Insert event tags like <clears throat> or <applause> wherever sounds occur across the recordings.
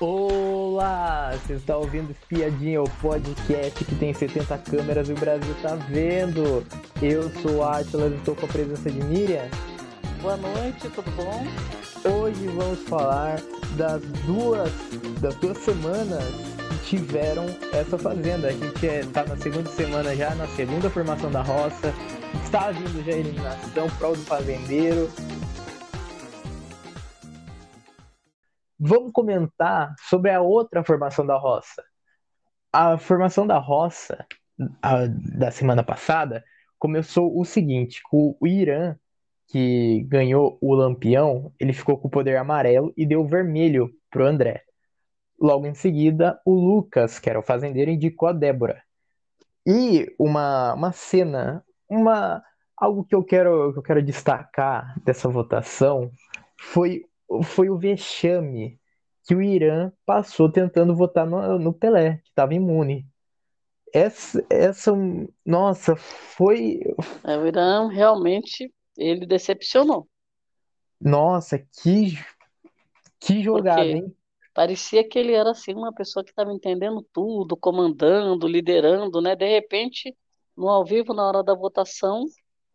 Olá! Você está ouvindo Espiadinha, o podcast que tem 70 câmeras e o Brasil tá vendo. Eu sou o Atila e estou com a presença de Miriam. Boa noite, tudo bom? Hoje vamos falar das duas, das duas semanas que tiveram essa fazenda. A gente está na segunda semana já, na segunda formação da roça. Está vindo já a eliminação, prol do fazendeiro. Vamos comentar sobre a outra formação da roça. A formação da roça a, da semana passada começou o seguinte: o, o Irã, que ganhou o Lampião, ele ficou com o poder amarelo e deu vermelho pro André. Logo em seguida, o Lucas, que era o fazendeiro, indicou a Débora. E uma, uma cena, uma algo que eu quero que eu quero destacar dessa votação foi foi o vexame que o Irã passou tentando votar no, no Pelé, que estava imune. Essa, essa, nossa, foi. É, o Irã realmente ele decepcionou. Nossa, que, que jogada, Porque hein? parecia que ele era assim uma pessoa que estava entendendo tudo, comandando, liderando, né? De repente, no ao vivo, na hora da votação,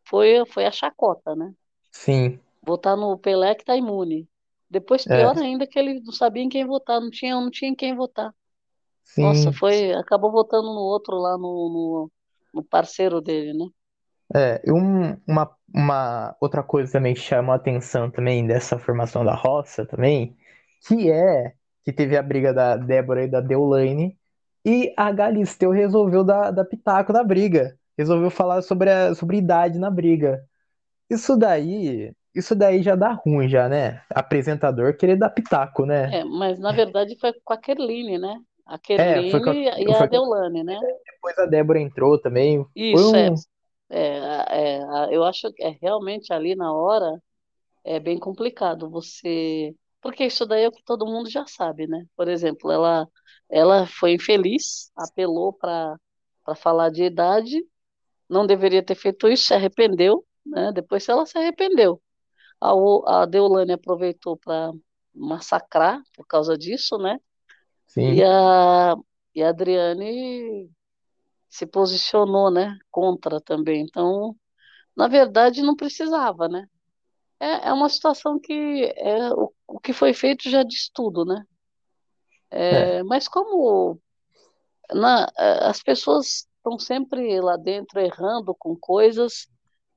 foi, foi a chacota, né? Sim, Votar no Pelé que está imune. Depois, é, pior ainda, que ele não sabia em quem votar, não tinha, não tinha em quem votar. Nossa, sim. foi, acabou votando no outro lá, no, no, no parceiro dele, né? É, um, uma, uma outra coisa também que chama a atenção também dessa formação da roça também, que é que teve a briga da Débora e da Deolane, e a Galisteu resolveu dar, dar pitaco na briga. Resolveu falar sobre a, sobre idade na briga. Isso daí, isso daí já dá ruim já, né? Apresentador querer dar pitaco, né? É, mas na verdade foi com a Kerline, né? A É, foi, com Kerline a- e a foi né? depois a Débora entrou também. Isso, é. um. É, é, a- eu acho que é realmente ali na hora é bem complicado você. Porque isso daí é o que todo mundo já sabe, né? Por exemplo, ela, ela foi infeliz, apelou para para falar de idade, não deveria ter feito isso, se arrependeu, né? Depois ela se arrependeu. A, a Deolane aproveitou para massacrar por causa disso, né? E Sim, a, e a Adriane se posicionou, né, contra também. Então, na verdade, não precisava, né? É, é uma situação que é, o, o que foi feito já diz tudo, né? é, É, mas como na, é, as pessoas estão sempre lá dentro errando com coisas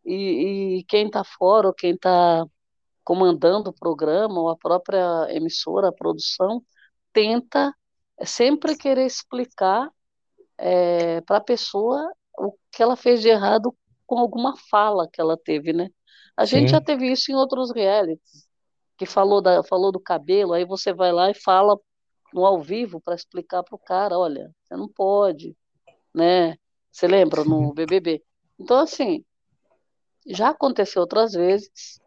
e, e quem está fora ou quem está comandando o programa ou a própria emissora, a produção, tenta sempre querer explicar para a pessoa o que ela fez de errado com alguma fala que ela teve, né? A gente já sim, teve isso em outros realities, que falou, da, falou do cabelo, aí você vai lá e fala no ao vivo para explicar para o cara, olha, você não pode, né? Você lembra no BBB? Então, assim, já aconteceu outras vezes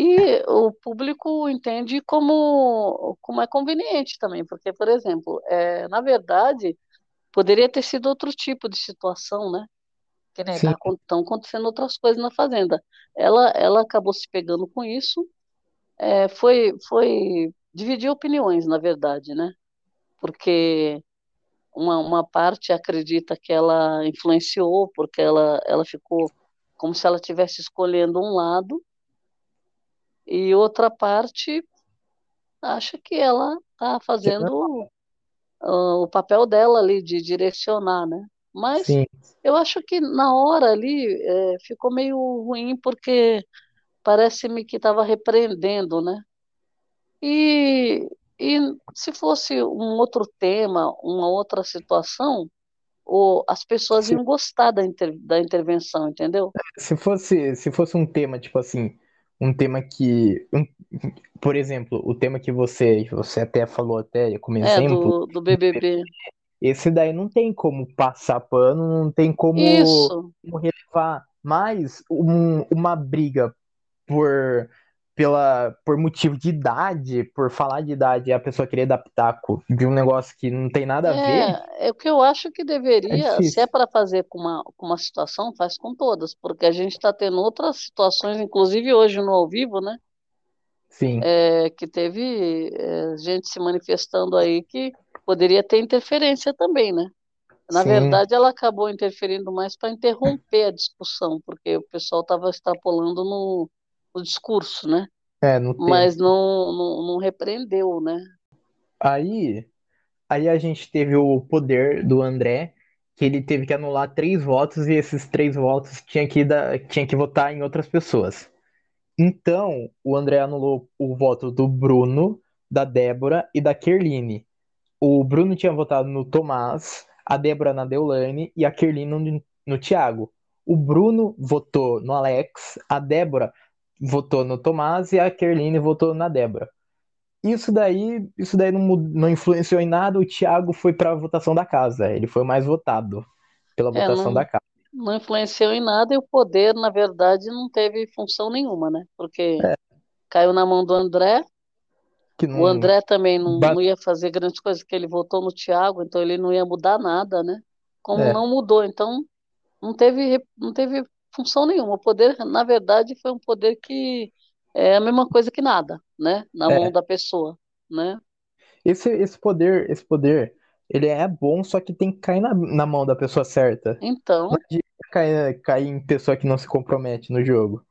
e o público entende como, como é conveniente também, porque, por exemplo, é, na verdade, poderia ter sido outro tipo de situação, né? que sim. tá, estão acontecendo outras coisas na fazenda. Ela, ela acabou se pegando com isso, é, foi, foi dividir opiniões, na verdade, né? Porque uma, uma parte acredita que ela influenciou, porque ela, ela ficou como se ela estivesse escolhendo um lado, e outra parte acha que ela está fazendo ah, o papel dela ali de direcionar, né? Mas Sim, eu acho que na hora ali eh, ficou meio ruim porque parece-me que estava repreendendo, né? E, e se fosse um outro tema, uma outra situação, o, as pessoas se, iam gostar da, inter, da intervenção, entendeu? se fosse, se fosse um tema, tipo assim, um tema que, um- por exemplo, o tema que você, você até falou até como É, exemplo, do, do BBB. esse daí não tem como passar pano, não tem como, Isso, como relevar, mas um- uma briga por pela por motivo de idade, por falar de idade, a pessoa querer dar pitaco de um negócio que não tem nada a ver, é, é o que eu acho que é deveria, se é para fazer com uma, com uma situação, faz com todas, porque a gente está tendo outras situações, inclusive hoje no ao vivo, né? Sim, é, que teve é, gente se manifestando aí que poderia ter interferência também, né? Na sim. verdade, ela acabou interferindo mais para interromper a discussão, porque o pessoal estava extrapolando no, no discurso, né? É, no tempo. Mas não, não, não repreendeu, né? Aí, aí a gente teve o poder do André, que ele teve que anular três votos e esses três votos tinha que dar, tinha que votar em outras pessoas. Então, o André anulou o voto do Bruno, da Débora e da Kerline. O Bruno tinha votado no Tomás, a Débora na Deolane e a Kerline no, no Thiago. O Bruno votou no Alex, a Débora votou no Tomás e a Kerline votou na Débora. Isso daí, isso daí não, não influenciou em nada. O Thiago foi para a votação da casa. Ele foi mais votado pela É, votação da não, casa. não influenciou em nada e o poder, na verdade, não teve função nenhuma, né? Porque É, caiu na mão do André, que o não. André também não, ba- não ia fazer grandes coisas, porque ele votou no Thiago, então ele não ia mudar nada, né? Como É, não mudou, então não teve, não teve função nenhuma. O poder, na verdade, foi um poder que é a mesma coisa que nada, né? Na mão é. da pessoa, né? Esse, esse poder, esse poder, ele é bom, só que tem que cair na, na mão da pessoa certa. Não Então, adianta cair, cair em pessoa que não se compromete no jogo.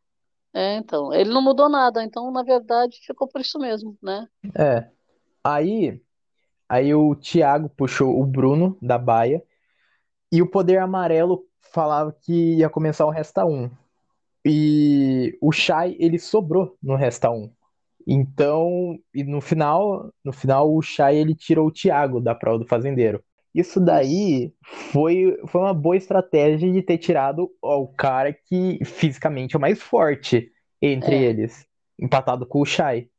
é, então, ele não mudou nada, então, na verdade, ficou por isso mesmo, né? É. Aí, aí o Thiago puxou o Bruno da baia e o poder amarelo falava que ia começar o Resta um E o Shai, ele sobrou no Resta um Então, e no final, no final o Shai ele tirou o Thiago da prova do fazendeiro. Isso daí foi, foi uma boa estratégia de ter tirado o cara que fisicamente é o mais forte entre É. eles, empatado com o Shai.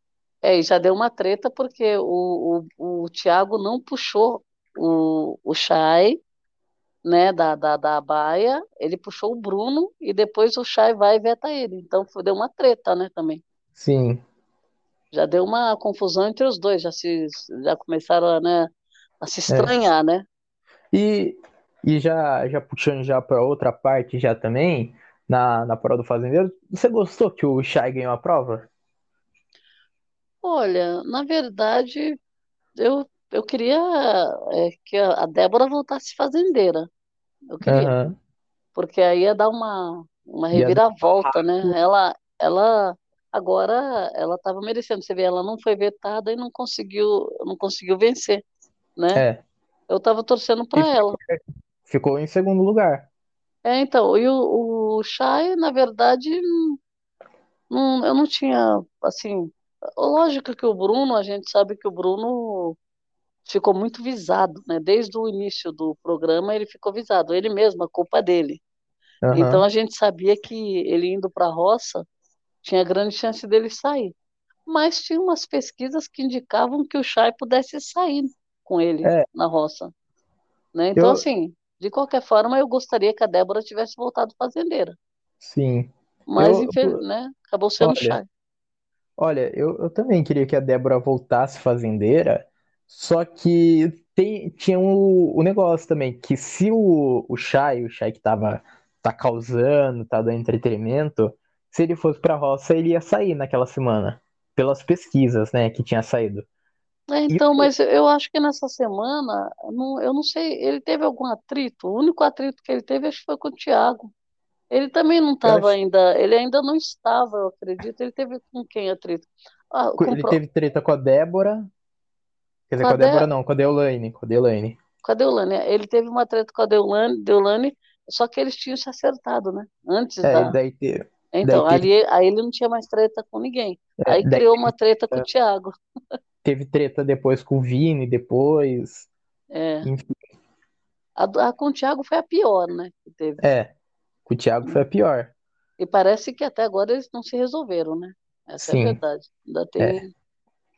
É, e já deu uma treta porque o, o, o Thiago não puxou o, o Chay, né, da, da, da baia, ele puxou o Bruno e depois o Chay vai e veta ele. Então foi, deu uma treta, né, também. Sim, Já deu uma confusão entre os dois, já se já começaram a, né, a se é. estranhar, né? E, e já, já puxando já para outra parte já também, na, na prova do fazendeiro, você gostou que o Shai ganhou a prova? Olha, na verdade, eu, eu queria é, que a Débora voltasse fazendeira. Eu queria. Aham. porque aí ia dar uma, uma reviravolta, né? Ela, ela agora ela estava merecendo. Você vê, ela não foi vetada e não conseguiu, não conseguiu vencer, né? É. Eu estava torcendo para ela. ficou em segundo lugar. É, então, e o, o Chay, na verdade, não, eu não tinha, assim, lógico que o Bruno, a gente sabe que o Bruno ficou muito visado, né? Desde o início do programa ele ficou visado, ele mesmo, a culpa dele. Então Aham. a gente sabia que ele indo para a roça tinha grande chance dele sair. Mas tinha umas pesquisas que indicavam que o Chay pudesse sair com ele É, na roça, né? Então, eu, assim, de qualquer forma, eu gostaria que a Débora tivesse voltado fazendeira. sim. Mas, Eu, infel- né, acabou sendo olha, Chay. olha, eu, eu também queria que a Débora voltasse fazendeira, só que tem, tinha o, o negócio também, que se o, o Shai, o Shai que tava, tá causando, tá dando entretenimento, se ele fosse pra roça, ele ia sair naquela semana, pelas pesquisas, né, que tinha saído. É, E então, mas eu acho que nessa semana, eu não, eu não sei, ele teve algum atrito? O único atrito que ele teve, acho que foi com o Thiago. Ele também não estava acho ainda, ele ainda não estava, eu acredito. Ele teve com quem atrito? Ah, com, ele pro- teve treta com a Débora, quer dizer, com com a a Dé, Débora não, com a Deolane, com a Deolane. com a Deolane. Ele teve uma treta com a Deolane, Deolane, só que eles tinham se acertado, né? Antes É, da. daí, te- daí Então, teve, ali, aí ele não tinha mais treta com ninguém. é, Aí criou uma treta com o teve, Thiago. <laughs> teve treta depois com o Vini, depois, É. enfim, A, a com o Thiago foi a pior, né? Que teve. é, com o Thiago foi a pior. E parece que até agora eles não se resolveram, né? Essa é a Sim, verdade. Ainda é, tem,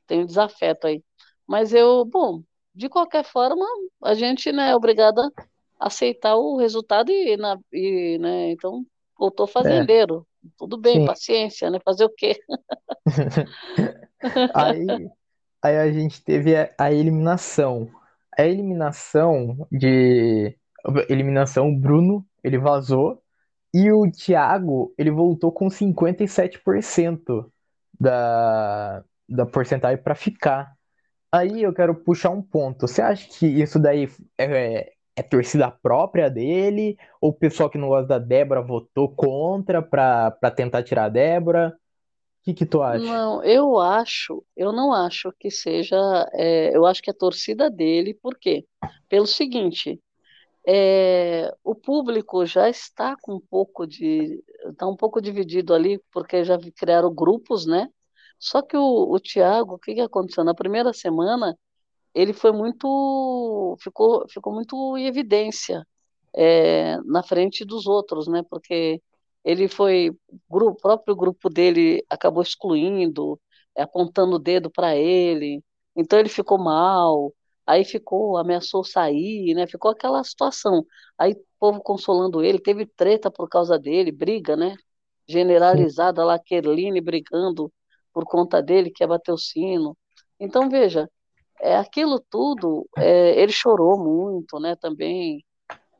tem um desafeto aí. Mas eu, bom, de qualquer forma, a gente, né, é obrigada a aceitar o resultado e, na, e, né, então, voltou é, fazendeiro. Tudo bem, sim. paciência, né? Fazer o quê? <laughs> Aí, aí a gente teve a, a eliminação. A eliminação de. Eliminação, o Bruno, ele vazou. E o Thiago, ele voltou com 57%. da, da porcentagem para ficar. Aí eu quero puxar um ponto. Você acha que isso daí é, é torcida própria dele? Ou o pessoal que não gosta da Débora votou contra para tentar tirar a Débora? O que, que tu acha? Não, eu acho, eu não acho que seja, é, eu acho que é torcida dele, por quê? Pelo seguinte, é, o público já está com um pouco de, está um pouco dividido ali, porque já criaram grupos, né? Só que o, o Thiago, o que que aconteceu? Na primeira semana, ele foi muito, ficou, ficou muito em evidência, é, na frente dos outros, né? Porque ele foi, o próprio grupo dele acabou excluindo, apontando o dedo para ele, então ele ficou mal, aí ficou, ameaçou sair, né? Ficou aquela situação. Aí o povo consolando ele, teve treta por causa dele, briga, né? Generalizada lá, Kerline brigando por conta dele, que bater o sino. Então, veja, é, aquilo tudo, é, ele chorou muito, né, também.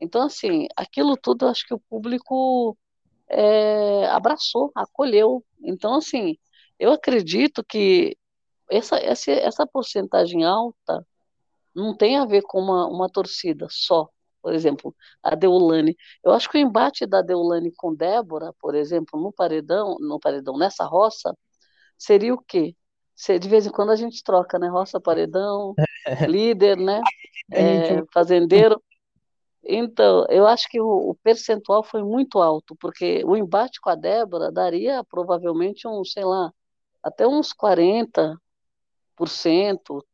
Então, assim, aquilo tudo acho que o público é, abraçou, acolheu. Então, assim, eu acredito que essa, essa, essa porcentagem alta não tem a ver com uma, uma torcida só. Por exemplo, a Deulane. Eu acho que o embate da Deulane com Débora, por exemplo, no paredão, no paredão, nessa roça, seria o quê? De vez em quando a gente troca, né? Roça, paredão, <laughs> líder, né? É, fazendeiro. Então, eu acho que o, o percentual foi muito alto, porque o embate com a Débora daria provavelmente uns, sei lá, até uns 40%,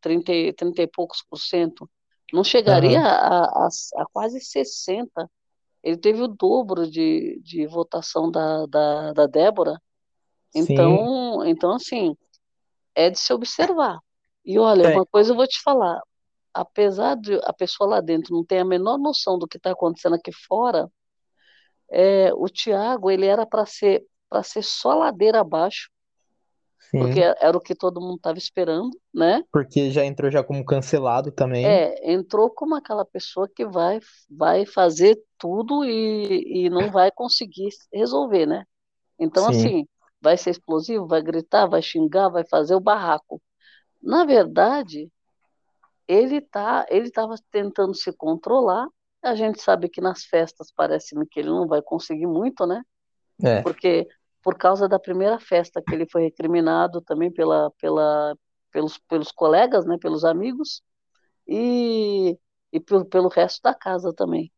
30, e- 30 e poucos por cento. Não chegaria Aham, a, a, a quase 60%. Ele teve o dobro de, de votação da, da, da Débora. Sim. Então, então, assim, é de se observar. E olha, É, uma coisa eu vou te falar, apesar de a pessoa lá dentro não ter a menor noção do que está acontecendo aqui fora, é, o Thiago, ele era para ser para ser só ladeira abaixo, porque sim. era o que todo mundo estava esperando, né? Porque já entrou já como cancelado também. É, entrou como aquela pessoa que vai vai fazer tudo e, e não vai conseguir resolver, né? Então, Sim. assim, vai ser explosivo, vai gritar, vai xingar, vai fazer o barraco. Na verdade, ele tá, ele estava tentando se controlar. A gente sabe que nas festas parece-me que ele não vai conseguir muito, né? É, Porque por causa da primeira festa que ele foi recriminado também pela, pela, pelos, pelos colegas, né? Pelos amigos e, e pelo, pelo resto da casa também.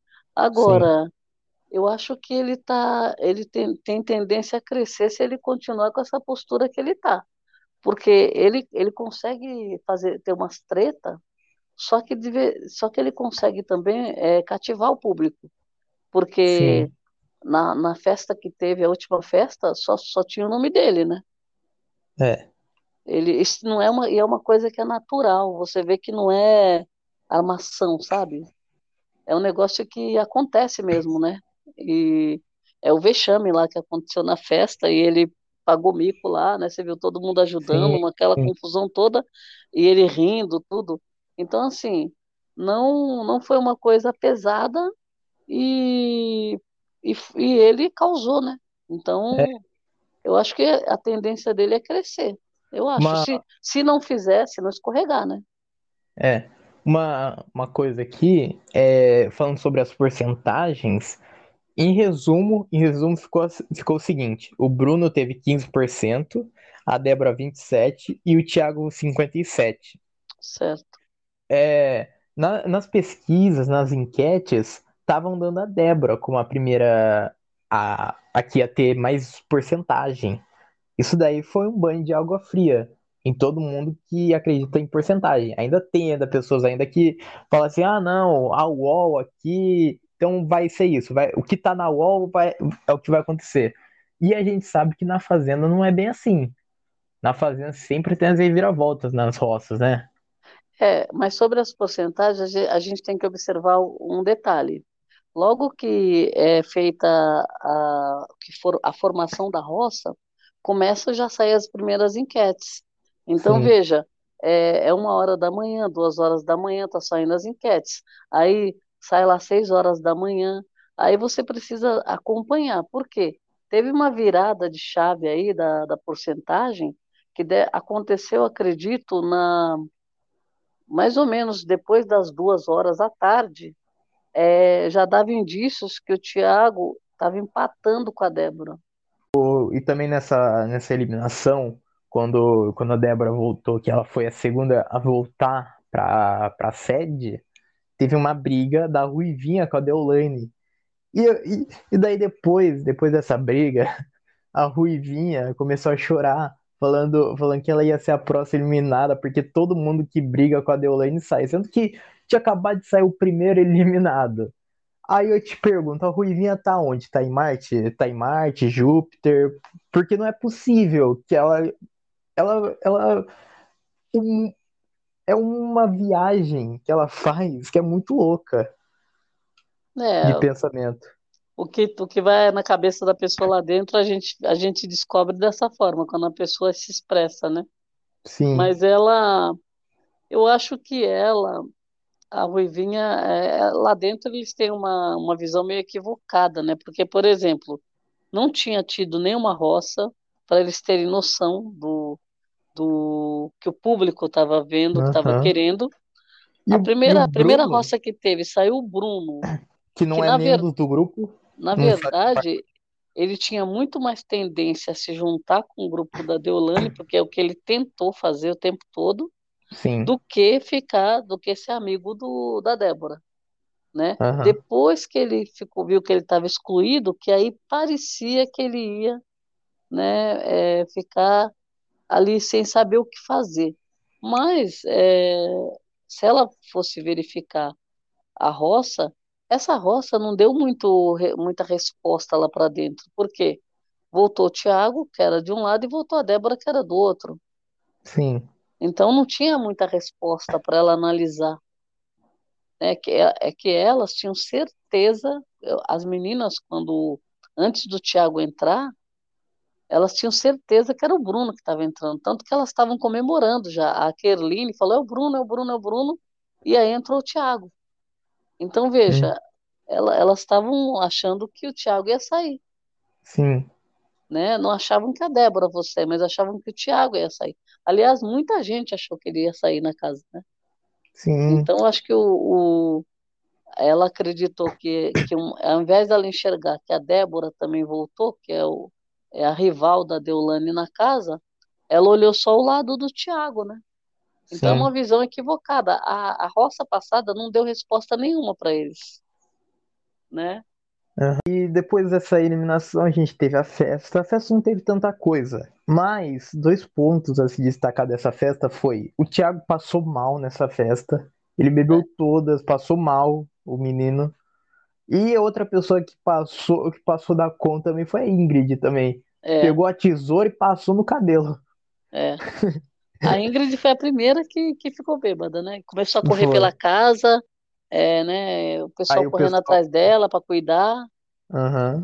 sim. Eu acho que ele tá, ele tem, tem tendência a crescer se ele continuar com essa postura que ele tá, porque ele, ele consegue fazer ter umas treta só que, deve, só que ele consegue também é, cativar o público, porque Sim. na, na festa que teve, a última festa, só, só tinha o nome dele, né? É. Ele, isso não é uma, e é uma coisa que é natural, você vê que não é armação, sabe? É um negócio que acontece mesmo, né? E é o vexame lá que aconteceu na festa e ele pagou mico lá, né? Você viu todo mundo ajudando, Sim. aquela sim. confusão toda e ele rindo, tudo. Então, assim, não não foi uma coisa pesada e, e, e ele causou, né? É. Então, eu acho que a tendência dele é crescer. Eu acho. Uma, Se, se não fizer, se não escorregar, né? é. Uma, uma coisa aqui, é, falando sobre as porcentagens, em resumo, em resumo ficou, ficou o seguinte: o Bruno teve 15%, a Débora 27% e o Thiago 57%. Certo. É, na- nas pesquisas, nas enquetes, estavam dando a Débora como a primeira a, a que ia ter mais porcentagem. Isso daí foi um banho de água fria em todo mundo que acredita em porcentagem. Ainda tem ainda pessoas ainda que falam assim: ah, não, a UOL aqui, então vai ser isso. Vai, o que tá na UOL vai, é o que vai acontecer. E a gente sabe que na Fazenda não é bem assim. Na Fazenda sempre tem as reviravoltas nas roças, né? É, mas sobre as porcentagens, a ge- a gente tem que observar um detalhe. Logo que é feita a, que for, a formação da roça, começa já a sair as primeiras enquetes. Então, Sim, veja, é, é uma hora da manhã, duas horas da manhã, tá saindo as enquetes. Aí sai lá seis horas da manhã. Aí você precisa acompanhar. Por quê? Teve uma virada de chave aí da, da porcentagem, que de, aconteceu, acredito, na mais ou menos depois das duas horas da tarde, é, já dava indícios que o Thiago estava empatando com a Débora. E também nessa, nessa eliminação, quando, quando a Débora voltou, que ela foi a segunda a voltar para a sede, teve uma briga da Ruivinha com a Deolane. E, e, e daí depois, depois dessa briga, <laughs> a Ruivinha começou a chorar, falando, falando que ela ia ser a próxima eliminada, porque todo mundo que briga com a Deolane sai, sendo que tinha acabado de sair o primeiro <laughs> eliminado. Aí eu te pergunto, a Ruivinha tá onde? Tá em Marte? Tá em Marte, Júpiter? Porque não é possível que ela. Ela. ela um, é uma viagem que ela faz que é muito louca é, de pensamento. O que, o que vai na cabeça da pessoa lá dentro, a gente, a gente descobre dessa forma, quando a pessoa se expressa, né? Sim. Mas ela. Eu acho que ela a Ruivinha, é, lá dentro eles têm uma, uma visão meio equivocada, né? Porque, por exemplo, não tinha tido nenhuma roça para eles terem noção do, do que o público estava vendo, que estava querendo. E a primeira, a primeira roça que teve saiu o Bruno. <clears throat> Que não que, é membro ver... do grupo. Na verdade, ele tinha muito mais tendência a se juntar com o grupo da Deolane, <clears throat> porque é o que ele tentou fazer o tempo todo, Sim. do que ficar, do que ser amigo do, da Débora. Né? Uhum. Depois que ele ficou, viu que ele estava excluído, que aí parecia que ele ia né, é, ficar ali sem saber o que fazer. Mas é, se ela fosse verificar a roça, essa roça não deu muito, muita resposta lá para dentro. Por quê? Voltou o Tiago, que era de um lado, e voltou a Débora, que era do outro. Sim. Então não tinha muita resposta para ela analisar. É que, é, é que elas tinham certeza, as meninas, quando antes do Tiago entrar, elas tinham certeza que era o Bruno que estava entrando, tanto que elas estavam comemorando já. A Kerline falou: é o Bruno, é o Bruno, é o Bruno, e aí entrou o Tiago. Então veja, ela, elas estavam achando que o Tiago ia sair. Sim. Né? Não achavam que a Débora fosse mas achavam que o Tiago ia sair. Aliás, muita gente achou que ele ia sair na casa, né? Sim. Então, acho que o, o ela acreditou que, que um, ao invés dela enxergar que a Débora também voltou, que é, o, é a rival da Deolane na casa, ela olhou só o lado do Tiago, né? Então Sim. é uma visão equivocada. A, a roça passada não deu resposta nenhuma para eles, né? Uhum. E depois dessa eliminação, a gente teve a festa. A festa não teve tanta coisa. Mas dois pontos a se destacar dessa festa foi: o Thiago passou mal nessa festa. Ele bebeu todas, passou mal, o menino. E outra pessoa que passou, que passou da conta também foi a Ingrid também. É. Pegou a tesoura e passou no cabelo. É. <laughs> A Ingrid foi a primeira que, que ficou bêbada, né? Começou a correr foi. pela casa, é, né? O pessoal correndo pessoal... atrás dela para cuidar. Uhum.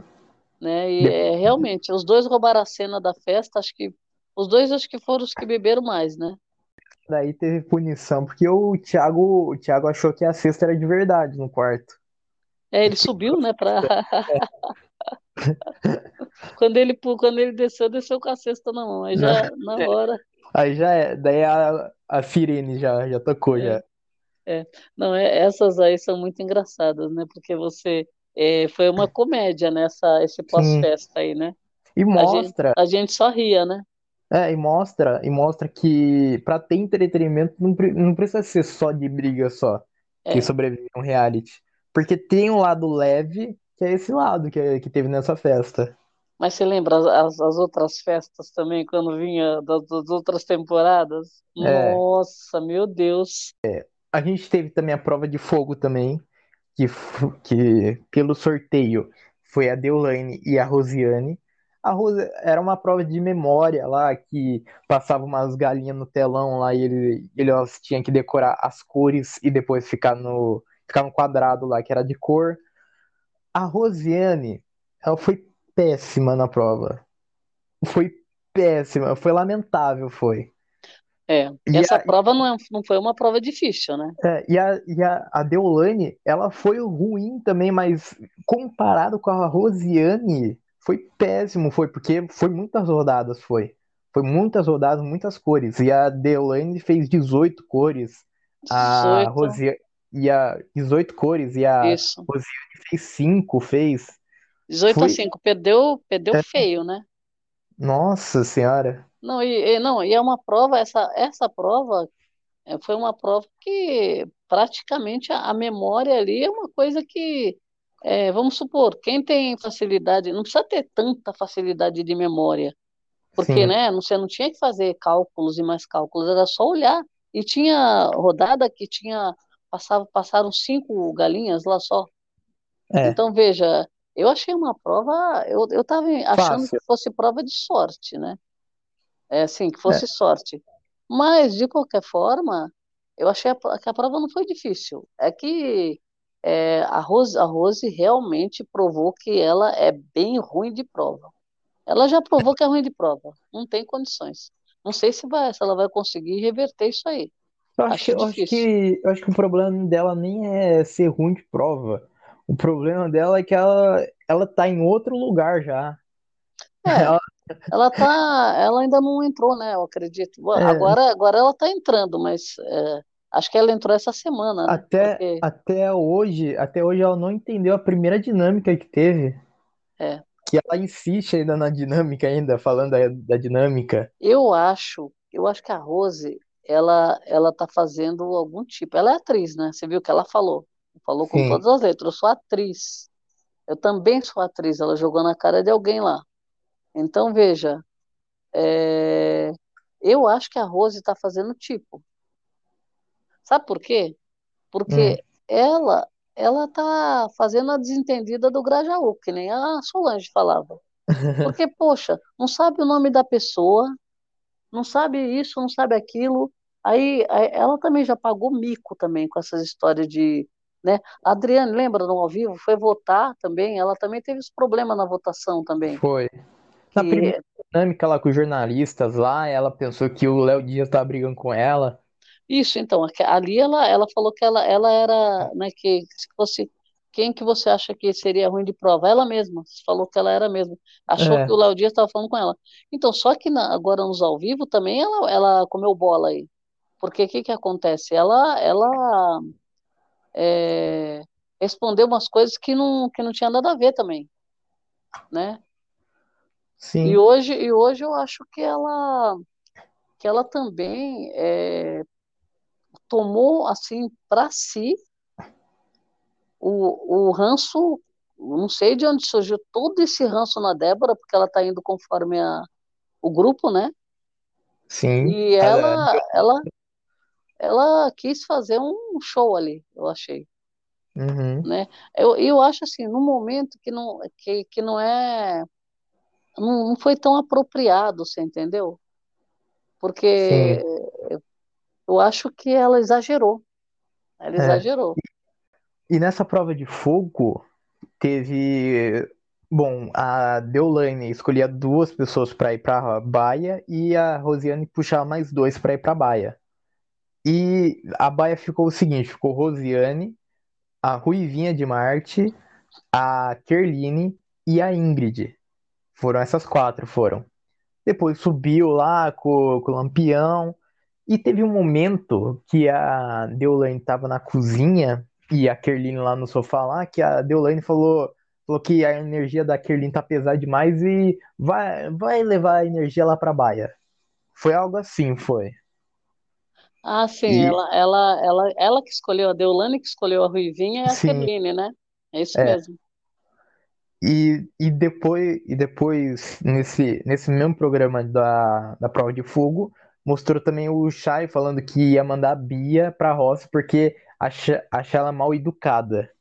Né? E é, realmente, os dois roubaram a cena da festa, acho que os dois acho que foram os que beberam mais, né? Daí teve punição, porque o Thiago, o Thiago achou que a cesta era de verdade no quarto. É, ele subiu, né, pra... <laughs> <laughs> quando, ele, quando ele desceu, desceu com a cesta na mão, aí já, na é. hora... Aí já é, daí a, a sirene já, já tocou, é. já. É. Não, é, essas aí são muito engraçadas, né? Porque você é, foi uma comédia nessa esse pós-festa aí, né? E mostra. A gente, a gente, só ria, né? É, e mostra, e mostra que para ter entretenimento não, não precisa ser só de briga só é. que sobrevive um reality. Porque tem um lado leve, que é esse lado que, que teve nessa festa. Mas você lembra as, as outras festas também, quando vinha das, das outras temporadas? É. Nossa, meu Deus. É, a gente teve também a prova de fogo também, que, que pelo sorteio foi a Deolane e a Rosiane. A Rose era uma prova de memória lá, que passava umas galinhas no telão lá e ele, eles tinham que decorar as cores e depois ficar no, ficar no quadrado lá que era de cor. A Rosiane, ela foi péssima na prova. Foi péssima, foi lamentável, foi. É, e essa a, prova não, é, não foi uma prova difícil, né? É, e a, e a, a Deolane, ela foi ruim também, mas comparado com a Rosiane, foi péssimo, foi, porque foi muitas rodadas, foi. Foi muitas rodadas, muitas cores. E a Deolane fez 18 cores. A 18, Rosi... e a 18 cores. E a isso. Rosiane fez 5, fez. 18 a Foi. 5, perdeu, perdeu É. feio, né? Nossa Senhora. Não, e, e- não, e é uma prova, essa, essa prova é, foi uma prova que praticamente a, a memória ali é uma coisa que, é, vamos supor, quem tem facilidade, não precisa ter tanta facilidade de memória, porque, Sim. né, não- você não tinha que fazer cálculos e mais cálculos, era só olhar. E tinha rodada que tinha, passava, passaram cinco galinhas lá só. É. Então, veja, eu achei uma prova, eu, eu estava achando Fácil. que fosse prova de sorte, né? É assim, que fosse É. sorte. Mas, de qualquer forma, eu achei que a prova não foi difícil. É que é, a Rose, a Rose realmente provou que ela é bem ruim de prova. Ela já provou que é ruim de prova. Não tem condições. Não sei se vai, se ela vai conseguir reverter isso aí. Eu acho Acho que, eu acho que, eu acho que o problema dela nem é ser ruim de prova. O problema dela é que ela, ela tá em outro lugar já. É, <laughs> Ela, ela tá, ela ainda não entrou, né? Eu acredito. É, Agora, agora ela tá entrando, mas é, acho que ela entrou essa semana, né? até, Porque até hoje, até hoje ela não entendeu a primeira dinâmica que teve. é, Que ela insiste ainda na dinâmica ainda, falando da, da dinâmica. eu acho, eu acho que a Rose, ela, ela tá fazendo algum tipo. Ela é atriz, né? Você viu que ela falou. Falou com Sim. todas as letras. Eu sou atriz. Eu também sou atriz. Ela jogou na cara de alguém lá. Então, veja, é, eu acho que a Rose está fazendo tipo. Sabe por quê? Hum. Porque ela ela tá fazendo a desentendida do Grajaú, que nem a Solange falava. <laughs> Porque, poxa, não sabe o nome da pessoa, não sabe isso, não sabe aquilo. Aí, ela também já pagou mico também com essas histórias de, né? A Adriane, lembra no ao vivo? Foi votar também, ela também teve esse problema na votação também. Foi. Na Que primeira dinâmica lá com os jornalistas lá, ela pensou que o Léo Dias tava brigando com ela. Isso, então, aque- ali ela, ela falou que ela, ela era, né, que se fosse, quem que você acha que seria ruim de prova? Ela mesma, falou que ela era mesma, achou que É, o Léo Dias estava falando com ela. Então, só que na- agora nos ao vivo também ela, ela comeu bola aí, porque o que que acontece? Ela, ela é, respondeu umas coisas que não, que não tinha nada a ver também, né? E sim. hoje, e hoje eu acho que ela, que ela também é, tomou assim para si o, o ranço, não sei de onde surgiu todo esse ranço na Débora, porque ela está indo conforme a, o grupo, né? Sim. E Ela- ela, ela, quis fazer um show ali, eu achei, Uhum. né? Eu, eu acho assim, num momento que não, que, que não é, não, não foi tão apropriado, você entendeu? Porque Sim. eu acho que ela exagerou, ela É. exagerou. E nessa prova de fogo, teve. Bom, a Deolane escolhia duas pessoas para ir para baia e a Rosiane puxava mais dois para ir para baia. E a baia ficou o seguinte: ficou Rosiane, a Ruivinha de Marte, a Kerline e a Ingrid. Foram essas quatro, foram. Depois subiu lá com, com o Lampião. E teve um momento que a Deolane estava na cozinha e a Kerline lá no sofá lá, que a Deolane falou, falou que a energia da Kerline tá pesada demais e vai, vai levar a energia lá pra baia. Foi algo assim, foi. Ah, sim, E ela, ela, ela, ela que escolheu a Deolane, que escolheu a Ruivinha e a sim, Kerline, né? É isso é. mesmo. E, e depois, e depois nesse, nesse mesmo programa da, da prova de fogo, mostrou também o Chay falando que ia mandar a Bia pra roça porque acha, acha ela mal educada.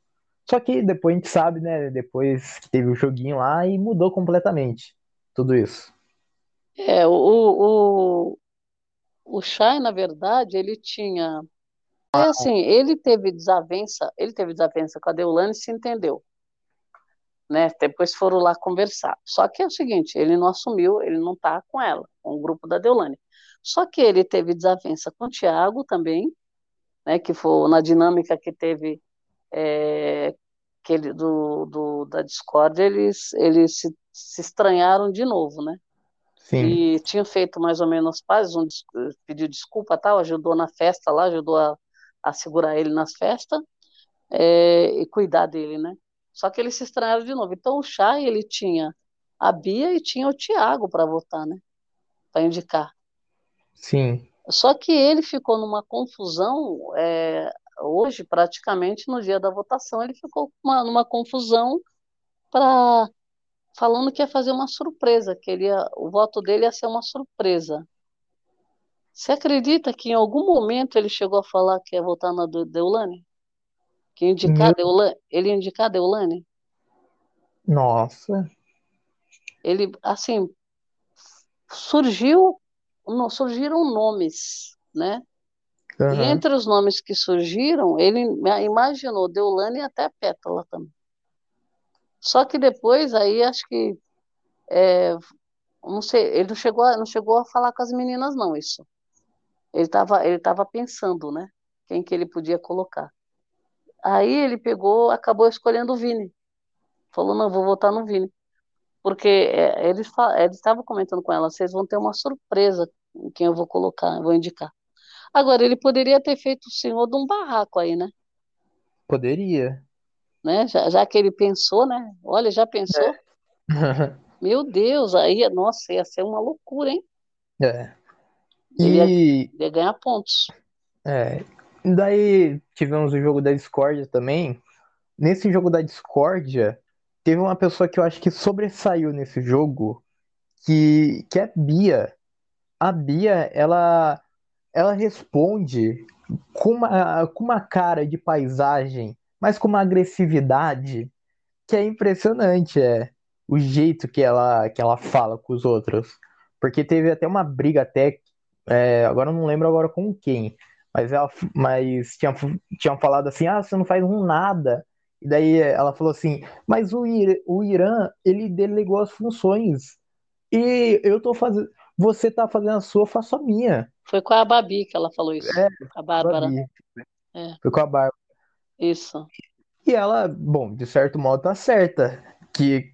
Só que depois a gente sabe, né? Depois que teve o joguinho lá e mudou completamente tudo isso. É, o, o, o, Chay, na verdade, ele tinha. É assim, ele teve desavença, ele teve desavença com a Deolane e se entendeu, né? Depois foram lá conversar. Só que é o seguinte, ele não assumiu, ele não tá com ela, com o grupo da Deolane. Só que ele teve desavença com o Thiago também, né? Que foi na dinâmica que teve é, que ele, do, do, da Discord, eles, eles se, se estranharam de novo, né? Sim. E tinha feito mais ou menos pazes, um, pediu desculpa tal, ajudou na festa lá, ajudou a, a segurar ele nas festas é, e cuidar dele, né? Só que eles se estranharam de novo. Então o Chay, ele tinha a Bia e tinha o Tiago para votar, né? Para indicar. Sim. Só que ele ficou numa confusão, é, hoje, praticamente no dia da votação, ele ficou uma, numa confusão para falando que ia fazer uma surpresa, que ele ia, o voto dele ia ser uma surpresa. Você acredita que em algum momento ele chegou a falar que ia votar na Deulane? Que indicar. Deulane? Ele ia indicar Deulane? Nossa. Ele, assim, surgiu, surgiram nomes, né? Uhum. E entre os nomes que surgiram, ele imaginou Deulane e até Pétala também. Só que depois, aí acho que. É, não sei, ele não chegou, a, não chegou a falar com as meninas, não, isso. Ele estava ele tava pensando, né? Quem que ele podia colocar. Aí ele pegou, acabou escolhendo o Vini. Falou, não, vou votar no Vini. Porque é, ele estava comentando com ela, vocês vão ter uma surpresa em quem eu vou colocar, eu vou indicar. Agora, ele poderia ter feito o senhor de um barraco aí, né? Poderia né? Já, já que ele pensou, né? Olha, já pensou? É. Meu Deus, aí, nossa, ia ser uma loucura, hein? É. E ele ia, ia ganhar pontos. É. Daí tivemos o jogo da discórdia também. Nesse jogo da discórdia, teve uma pessoa que eu acho que sobressaiu nesse jogo, que, que é Bia. A Bia, ela, ela responde com uma, com uma cara de paisagem mas com uma agressividade que é impressionante, é o jeito que ela, que ela fala com os outros. Porque teve até uma briga até, é, agora eu não lembro agora com quem, mas ela mas tinha, tinham falado assim, ah, você não faz um nada. E daí ela falou assim, mas o, Ir, o Irã, ele delegou as funções. E eu tô fazendo. Você tá fazendo a sua, eu faço a minha. Foi com a Babi que ela falou isso. É, a Bárbara. É. Foi com a Bárbara. Isso. E ela, bom, de certo modo tá certa. Que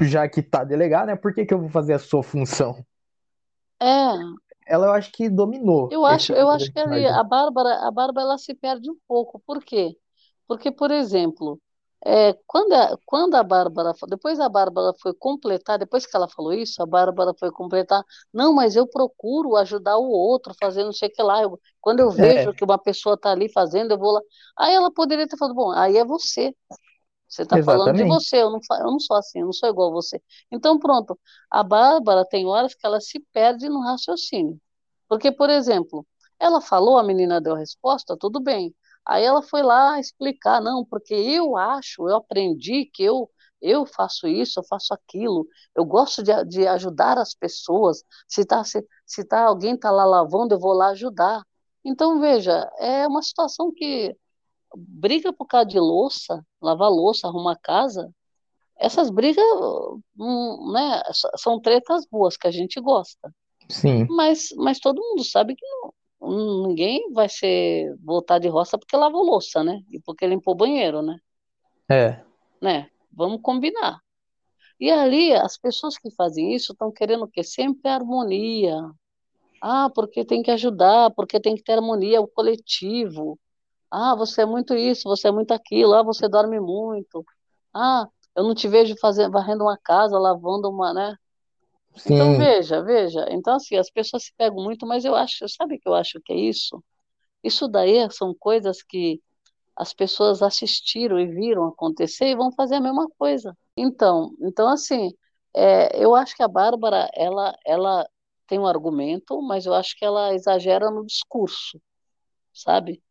já que tá delegada, né? Por que, que eu vou fazer a sua função? É. Ela eu acho que dominou. Eu acho, eu acho que ali, a Bárbara, a Bárbara ela se perde um pouco. Por quê? Porque, por exemplo, é, quando, a, quando a Bárbara, depois a Bárbara foi completar, depois que ela falou isso, a Bárbara foi completar, não, mas eu procuro ajudar o outro, fazendo não sei o que lá. Eu, quando eu vejo é. que uma pessoa está ali fazendo, eu vou lá. Aí ela poderia ter falado, bom, aí é você. Você está falando de você, eu não, eu não sou assim, eu não sou igual a você. Então, pronto, a Bárbara tem horas que ela se perde no raciocínio. Porque, por exemplo, ela falou, a menina deu a resposta, tudo bem. Aí ela foi lá explicar, não, porque eu acho, eu aprendi que eu eu faço isso, eu faço aquilo, eu gosto de, de ajudar as pessoas. Se tá, se, se tá, alguém está lá lavando, eu vou lá ajudar. Então, veja, é uma situação que briga por causa de louça, lavar louça, arrumar casa, essas brigas hum, né, são tretas boas que a gente gosta. Sim. Mas, mas todo mundo sabe que não, ninguém vai ser voltar de roça porque lavou louça, né? E porque limpou o banheiro, né? É. Né? Vamos combinar. E ali, as pessoas que fazem isso estão querendo o quê? Sempre harmonia. Ah, porque tem que ajudar, porque tem que ter harmonia, o coletivo. Ah, você é muito isso, você é muito aquilo, ah, você dorme muito. Ah, eu não te vejo fazendo, varrendo uma casa, lavando uma, né? Então, Sim. Então, veja, veja. Então, assim, as pessoas se pegam muito, mas eu acho, sabe o que eu acho que é isso? Isso daí são coisas que as pessoas assistiram e viram acontecer e vão fazer a mesma coisa. Então, então assim, é, eu acho que a Bárbara, ela, ela tem um argumento, mas eu acho que ela exagera no discurso, sabe?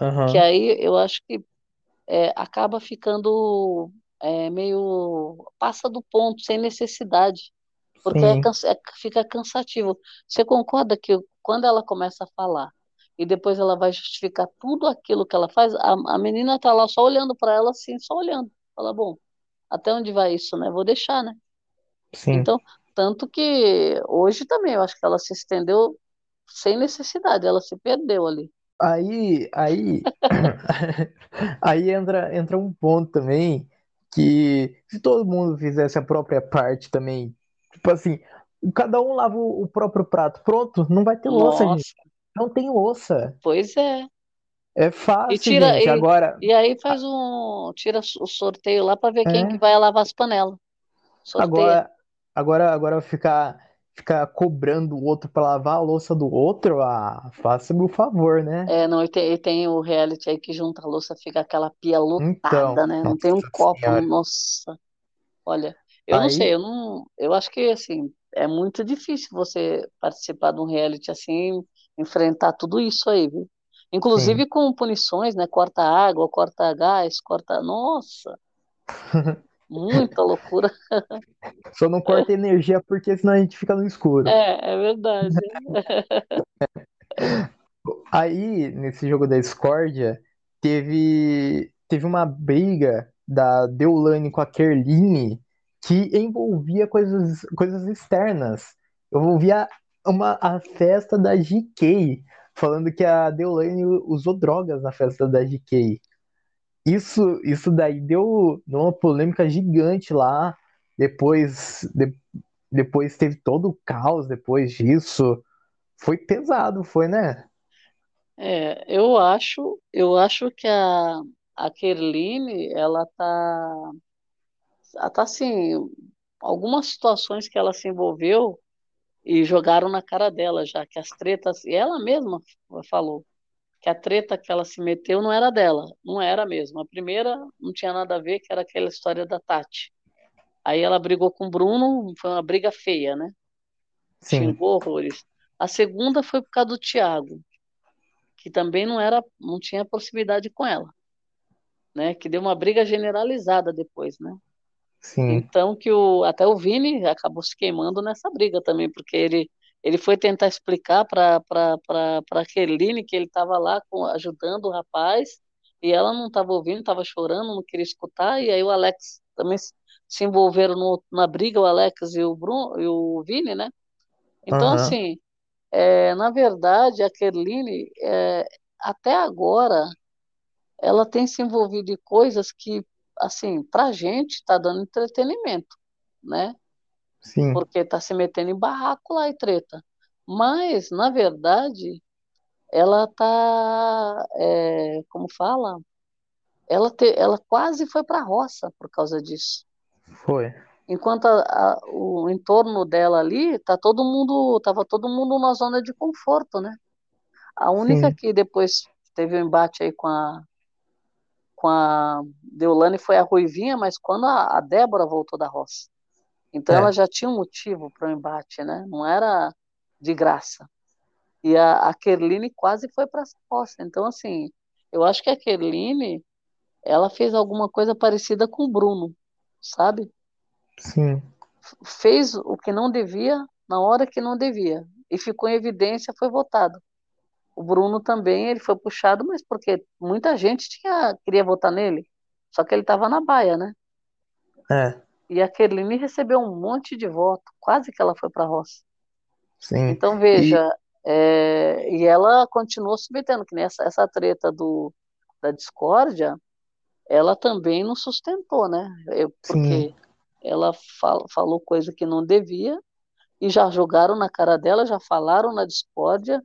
Uhum. Que aí eu acho que é, acaba ficando é, meio passa do ponto, sem necessidade porque é, é, fica cansativo. Você concorda que quando ela começa a falar e depois ela vai justificar tudo aquilo que ela faz, a, a menina está lá só olhando para ela assim, só olhando. Fala, bom, até onde vai isso, né? Vou deixar, né? Sim. Então, tanto que hoje também eu acho que ela se estendeu sem necessidade, ela se perdeu ali. Aí, aí, <coughs> aí entra, entra um ponto também que se todo mundo fizesse a própria parte também Tipo assim, cada um lava o próprio prato. Pronto, não vai ter louça, gente. Nossa, Não tem louça. pois é. É E fácil, tira gente. e, Agora, e aí faz um, tira o sorteio lá para ver quem que é, vai lavar as panelas. Sorteia. agora, agora, agora ficar, ficar cobrando o outro para lavar a louça do outro, ah, faça-me o favor, né? É, não, e tem, e tem o reality aí que junta a louça, fica aquela pia Então, lotada, né? Não nossa tem um copo, senhora. nossa. Olha, eu não sei, Aí, eu não, eu acho que assim, é muito difícil você participar de um reality assim, enfrentar tudo isso aí, viu? sim. Inclusive com punições, né? Corta água, corta gás, corta, nossa, <laughs> muita loucura. Só não corta energia porque senão a gente fica no escuro. É, é verdade. <laughs> Aí, nesse jogo da discórdia, teve, teve uma briga da Deolane com a Kerline que envolvia coisas, coisas externas. Envolvia uma, a festa da GK, falando que a Deolane usou drogas na festa da GK. Isso, isso daí deu uma polêmica gigante lá. Depois, de- depois teve todo o caos depois disso. Foi pesado, foi, né? É, eu acho, eu acho que a, a Kerline, ela tá, tá assim, algumas situações que ela se envolveu e jogaram na cara dela já, que as tretas, e ela mesma falou que a treta que ela se meteu não era dela, não era mesmo. A primeira não tinha nada a ver, que era aquela história da Tati. Aí ela brigou com o Bruno, foi uma briga feia, né? Sim, Xingou horrores. A segunda foi por causa do Thiago, que também não era, não tinha proximidade com ela, né? Que deu uma briga generalizada depois, né? Sim. Então que o até o Vini acabou se queimando nessa briga também, porque ele ele foi tentar explicar para para Keline que ele estava lá com, ajudando o rapaz e ela não estava ouvindo, estava chorando, não queria escutar e aí o Alex também se envolveram no, na briga, o Alex e o Bruno e o Vini, né? Então Aham, assim, é, na verdade a Kerline é, até agora ela tem se envolvido em coisas que assim, para a gente está dando entretenimento, né? sim, porque está se metendo em barraco lá e treta. Mas, na verdade, ela está, é, como fala, ela, te, ela quase foi para a roça por causa disso. foi. Enquanto a, a, o entorno dela ali, tá todo mundo, tava todo mundo na zona de conforto, né? A única Sim, que depois teve um embate aí com a, com a Deolane foi a Ruivinha, mas quando a, a Débora voltou da roça. Então ela é, já tinha um motivo para o embate, né? Não era de graça. E a, a Kerline quase foi para essa roça. Então, assim, eu acho que a Kerline, ela fez alguma coisa parecida com o Bruno, sabe? sim, Fez o que não devia na hora que não devia. E ficou em evidência, foi votado. O Bruno também, ele foi puxado, mas porque muita gente tinha, queria votar nele. Só que ele estava na baia, né? é, E a Kerline recebeu um monte de voto, quase que ela foi para a roça. sim. Então, E, veja, é, e ela continuou se metendo, que nessa essa treta do, da discórdia, ela também não sustentou, né? Eu- sim, porque ela fal, falou coisa que não devia e já jogaram na cara dela, já falaram na discórdia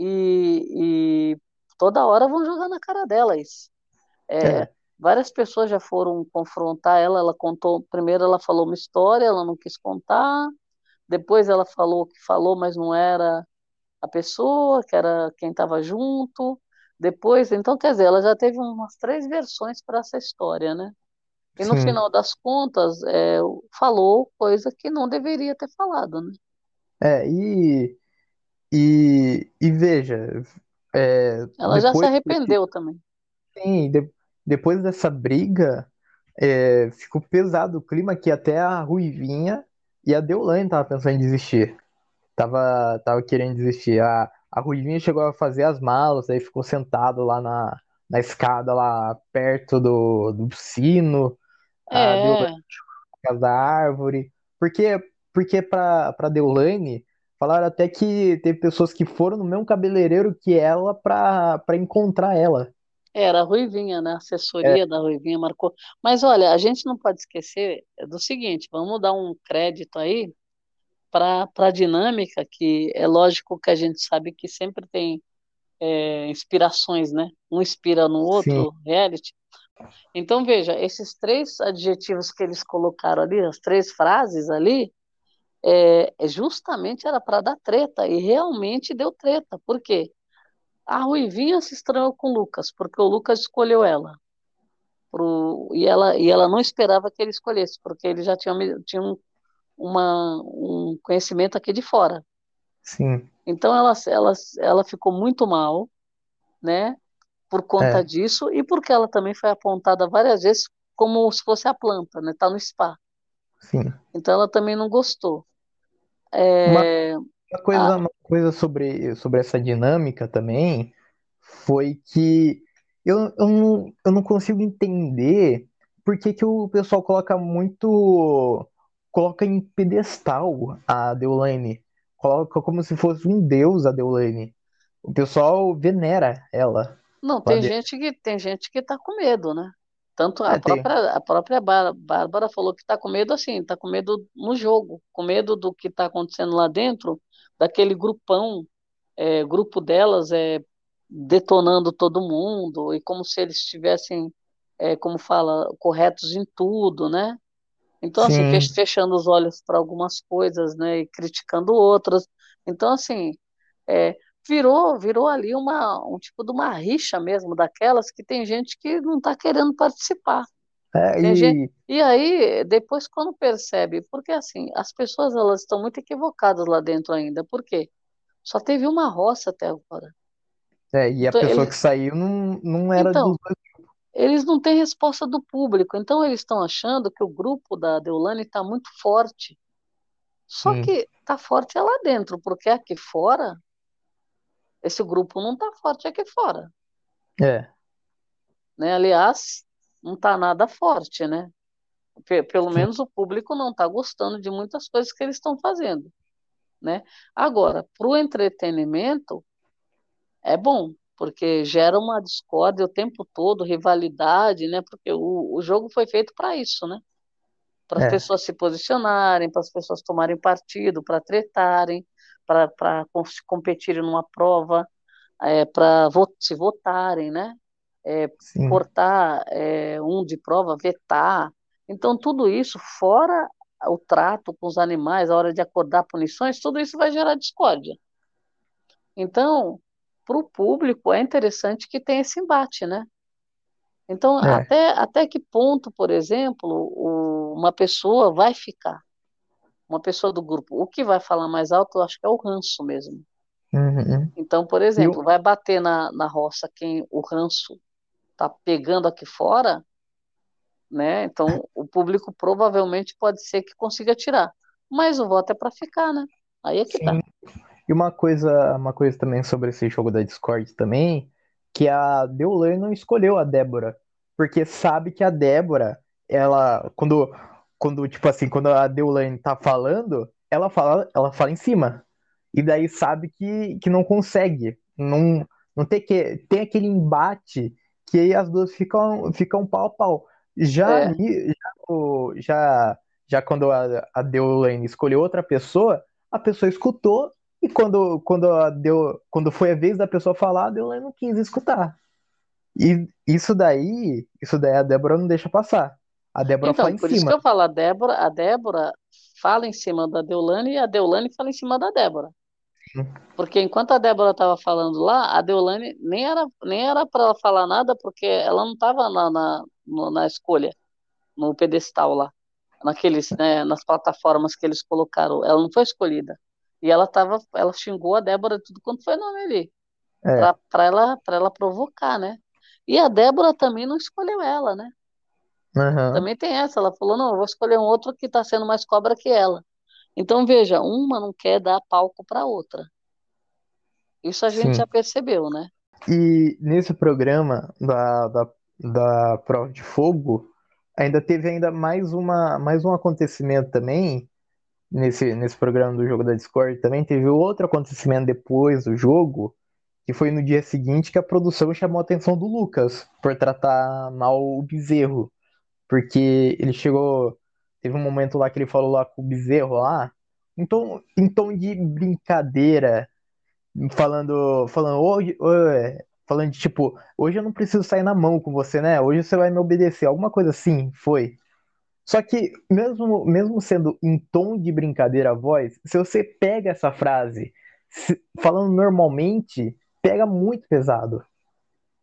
e, e toda hora vão jogar na cara dela isso. É, é, várias pessoas já foram confrontar ela, ela contou, primeiro ela falou uma história, ela não quis contar, depois ela falou que falou, mas não era a pessoa, que era quem estava junto. Depois, então, quer dizer, ela já teve umas três versões para essa história, né? E no sim. final das contas, é, falou coisa que não deveria ter falado, né? É, e, e, e veja, é, Ela já se depois desse, arrependeu também. sim, de- depois dessa briga, é, ficou pesado o clima que até a Ruivinha e a Deolane tava pensando em desistir. Tava, tava querendo desistir. A, a Ruivinha chegou a fazer as malas, aí ficou sentado lá na, na escada, lá perto do, do sino. A Deolane É, por causa da árvore. Porque, porque pra, pra Deolane, falaram até que teve pessoas que foram no mesmo cabeleireiro que ela pra encontrar ela. era a Ruivinha, né? A É, assessoria da Ruivinha marcou. Mas olha, a gente não pode esquecer do seguinte: vamos dar um crédito aí para a dinâmica, que é lógico que a gente sabe que sempre tem é, inspirações, né? Um inspira no outro, Sim. reality. Então, veja, esses três adjetivos que eles colocaram ali, as três frases ali, é, é justamente era para dar treta, e realmente deu treta. Por quê? A Ruivinha se estranhou com o Lucas, porque o Lucas escolheu ela. Pro, e, ela e ela não esperava que ele escolhesse, porque ele já tinha, tinha um, uma, um conhecimento aqui de fora. Sim. Então ela, ela, ela ficou muito mal, né? Por conta é. disso e porque ela também foi apontada várias vezes como se fosse a planta, né? Tá no spa. Sim. Então ela também não gostou. É, uma, uma, coisa, a... uma coisa sobre, sobre essa dinâmica também foi que eu, eu, não, eu não consigo entender por que, que o pessoal coloca muito. coloca em pedestal a Deolane. Coloca como se fosse um deus a Deolane. O pessoal venera ela. Não, tem gente que tem gente que tá com medo, né? Tanto a, é, própria, a própria Bárbara falou que está com medo assim, está com medo no jogo, com medo do que está acontecendo lá dentro, daquele grupão, é, grupo delas é, detonando todo mundo, e como se eles estivessem, é, como fala, corretos em tudo, né? Então, assim, Sim. assim, fechando os olhos para algumas coisas, né, e criticando outras. Então, assim, é, virou virou ali uma, um tipo de uma rixa mesmo, daquelas que tem gente que não está querendo participar. É, e... Gente, e aí, depois, quando percebe, porque assim, as pessoas elas estão muito equivocadas lá dentro ainda, por quê? Só teve uma roça até agora. É, e então, a pessoa eles... que saiu não, não era então, dos dois eles não têm resposta do público, então eles estão achando que o grupo da Deolane está muito forte. Só que está forte é lá dentro, porque aqui fora esse grupo não está forte aqui fora. É. Né? Aliás, não está nada forte, né? Pelo menos o público não está gostando de muitas coisas que eles estão fazendo. Né? Agora, para o entretenimento, é bom, porque gera uma discórdia o tempo todo, rivalidade, né? Porque o, o jogo foi feito para isso, né? Para as é. pessoas se posicionarem, para as pessoas tomarem partido, para tretarem para competirem numa prova, é, para se votarem, né? É, cortar é, um de prova, vetar. Então, tudo isso, fora o trato com os animais, a hora de acordar punições, tudo isso vai gerar discórdia. Então, para o público, é interessante que tenha esse embate, né? Então, é. até, até que ponto, por exemplo, o, uma pessoa vai ficar? Uma pessoa do grupo, o que vai falar mais alto, eu acho que é o ranço mesmo. Uhum. Então, por exemplo, eu... vai bater na, na roça quem o ranço está pegando aqui fora, né? Então, o público provavelmente pode ser que consiga tirar. Mas o voto é para ficar, né? Aí é que tá. Sim. tá. E uma coisa, uma coisa também sobre esse jogo da Discord também, que a Deolane não escolheu a Débora, porque sabe que a Débora, ela, quando quando, tipo assim, quando a Deolane tá falando, ela fala, ela fala em cima. E daí sabe que, que não consegue. Não, não tem que. Tem aquele embate que aí as duas ficam, ficam pau a pau. Já, é. já, já, já quando a, a Deolane escolheu outra pessoa, a pessoa escutou, e quando, quando, a deu, quando foi a vez da pessoa falar, a Deolane não quis escutar. E isso daí, isso daí a Débora não deixa passar. A Débora então, fala em por cima. isso que eu falo, a Débora, a Débora fala em cima da Deolane e a Deolane fala em cima da Débora. Porque enquanto a Débora estava falando lá, a Deolane nem era nem era para ela falar nada, porque ela não estava na, na, na escolha, no pedestal lá, naqueles, né, nas plataformas que eles colocaram. Ela não foi escolhida. E ela tava, ela xingou a Débora tudo quanto foi nome ali. É. Para ela, ela provocar, né? E a Débora também não escolheu ela, né? Uhum. Também tem essa. Ela falou: não, eu vou escolher um outro que está sendo mais cobra que ela. Então, veja, uma não quer dar palco para outra. Isso a gente Sim. já percebeu, né? E nesse programa da, da, da Prova de Fogo, ainda teve ainda mais, uma, mais um acontecimento também, nesse, nesse programa do jogo da Discord também, teve outro acontecimento depois do jogo, que foi no dia seguinte que a produção chamou a atenção do Lucas por tratar mal o bezerro. Porque ele chegou. Teve um momento lá que ele falou lá com o bezerro lá, tom, em tom de brincadeira, falando, falando hoje, é, falando de tipo, hoje eu não preciso sair na mão com você, né? Hoje você vai me obedecer, alguma coisa assim, foi. Só que mesmo, mesmo sendo em tom de brincadeira a voz, se você pega essa frase se, falando normalmente, pega muito pesado.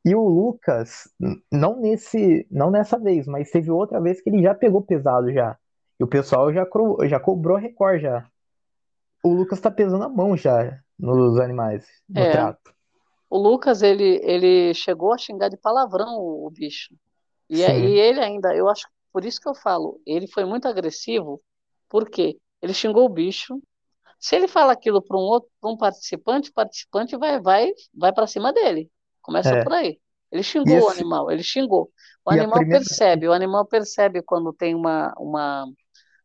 E o Lucas, não nesse, não nessa vez, mas teve outra vez que ele já pegou pesado já. E o pessoal já, já cobrou recorde já. O Lucas tá pesando a mão já nos animais, no É, trato. o Lucas, ele, ele chegou a xingar de palavrão o, o bicho. E, é- e ele ainda, eu acho, por isso que eu falo, ele foi muito agressivo, porque ele xingou o bicho. Se ele fala aquilo para um outro, um participante, o participante vai, vai, vai para cima dele. Começa por é. aí. Ele xingou o esse, animal, ele xingou. O e animal primeira. percebe, o animal percebe quando tem uma, uma,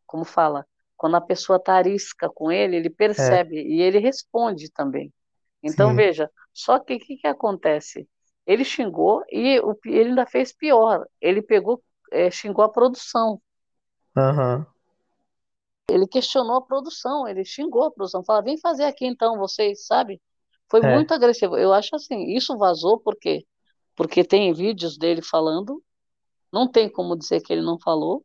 como fala, quando a pessoa tá arisca com ele, ele É, percebe e ele responde também. Então, sim. veja, só que o que que acontece? Ele xingou e o, ele ainda fez pior. Ele pegou, eh, xingou a produção. Aham. Ele questionou a produção, ele xingou a produção, fala, vem fazer aqui então, vocês, sabe? Foi muito É. agressivo. Eu acho assim, isso vazou porque porque tem vídeos dele falando, não tem como dizer que ele não falou,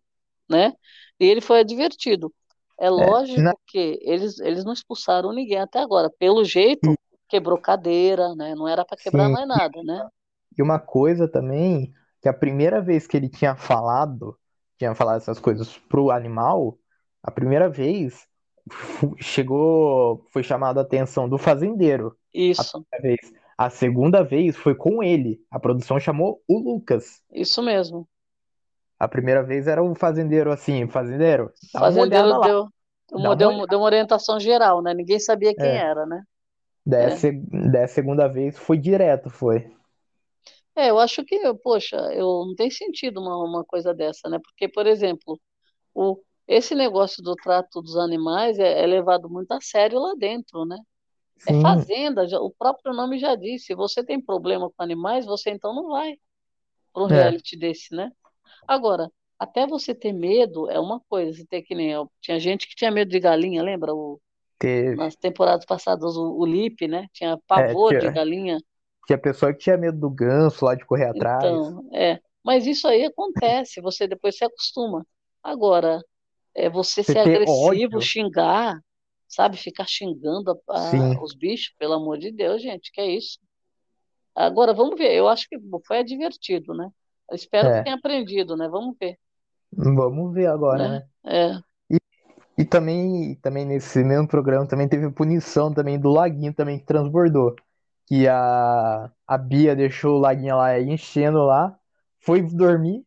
né? E ele foi advertido. É É. Na, lógico que eles eles não expulsaram ninguém até agora. Pelo jeito, quebrou cadeira, né? Não era para quebrar sim. mais nada, né? E uma coisa também, que a primeira vez que ele tinha falado, tinha falado essas coisas pro animal, a primeira vez chegou, foi chamada a atenção do fazendeiro, a Isso, primeira vez. A segunda vez foi com ele. A produção chamou o Lucas. isso mesmo. A primeira vez era o fazendeiro assim, fazendeiro, fazendeiro deu deu deu deu uma orientação geral, né? Ninguém sabia quem É, era, né? daí a É. a segunda vez foi direto, foi. É, eu acho que, poxa, eu não tem sentido uma, uma coisa dessa, né? Porque, por exemplo, o, esse negócio do trato dos animais é, é levado muito a sério lá dentro, né? É Sim, fazenda, já- o próprio nome já diz, se você tem problema com animais, você então não vai para um é, reality desse, né? Agora, até você ter medo é uma coisa, você ter que nem eu. Tinha gente que tinha medo de galinha, lembra? O, teve. nas temporadas passadas, o, o Lipe, né? Tinha É, pavor de tinha, galinha. tinha pessoa que tinha medo do ganso lá de correr atrás. Então, é. Mas isso aí acontece, você depois se acostuma. Agora, é você Você ser agressivo, ódio, xingar, sabe? Ficar xingando a- a- os bichos, pelo amor de Deus, gente, que é isso? Agora, vamos ver. Eu acho que foi divertido, né? Eu espero que é. tenha aprendido, né? Vamos ver, Vamos ver agora, né? né? É, E, e também, também nesse mesmo programa também teve punição também do laguinho também que transbordou. Que a, a Bia deixou o laguinho lá enchendo lá, foi dormir,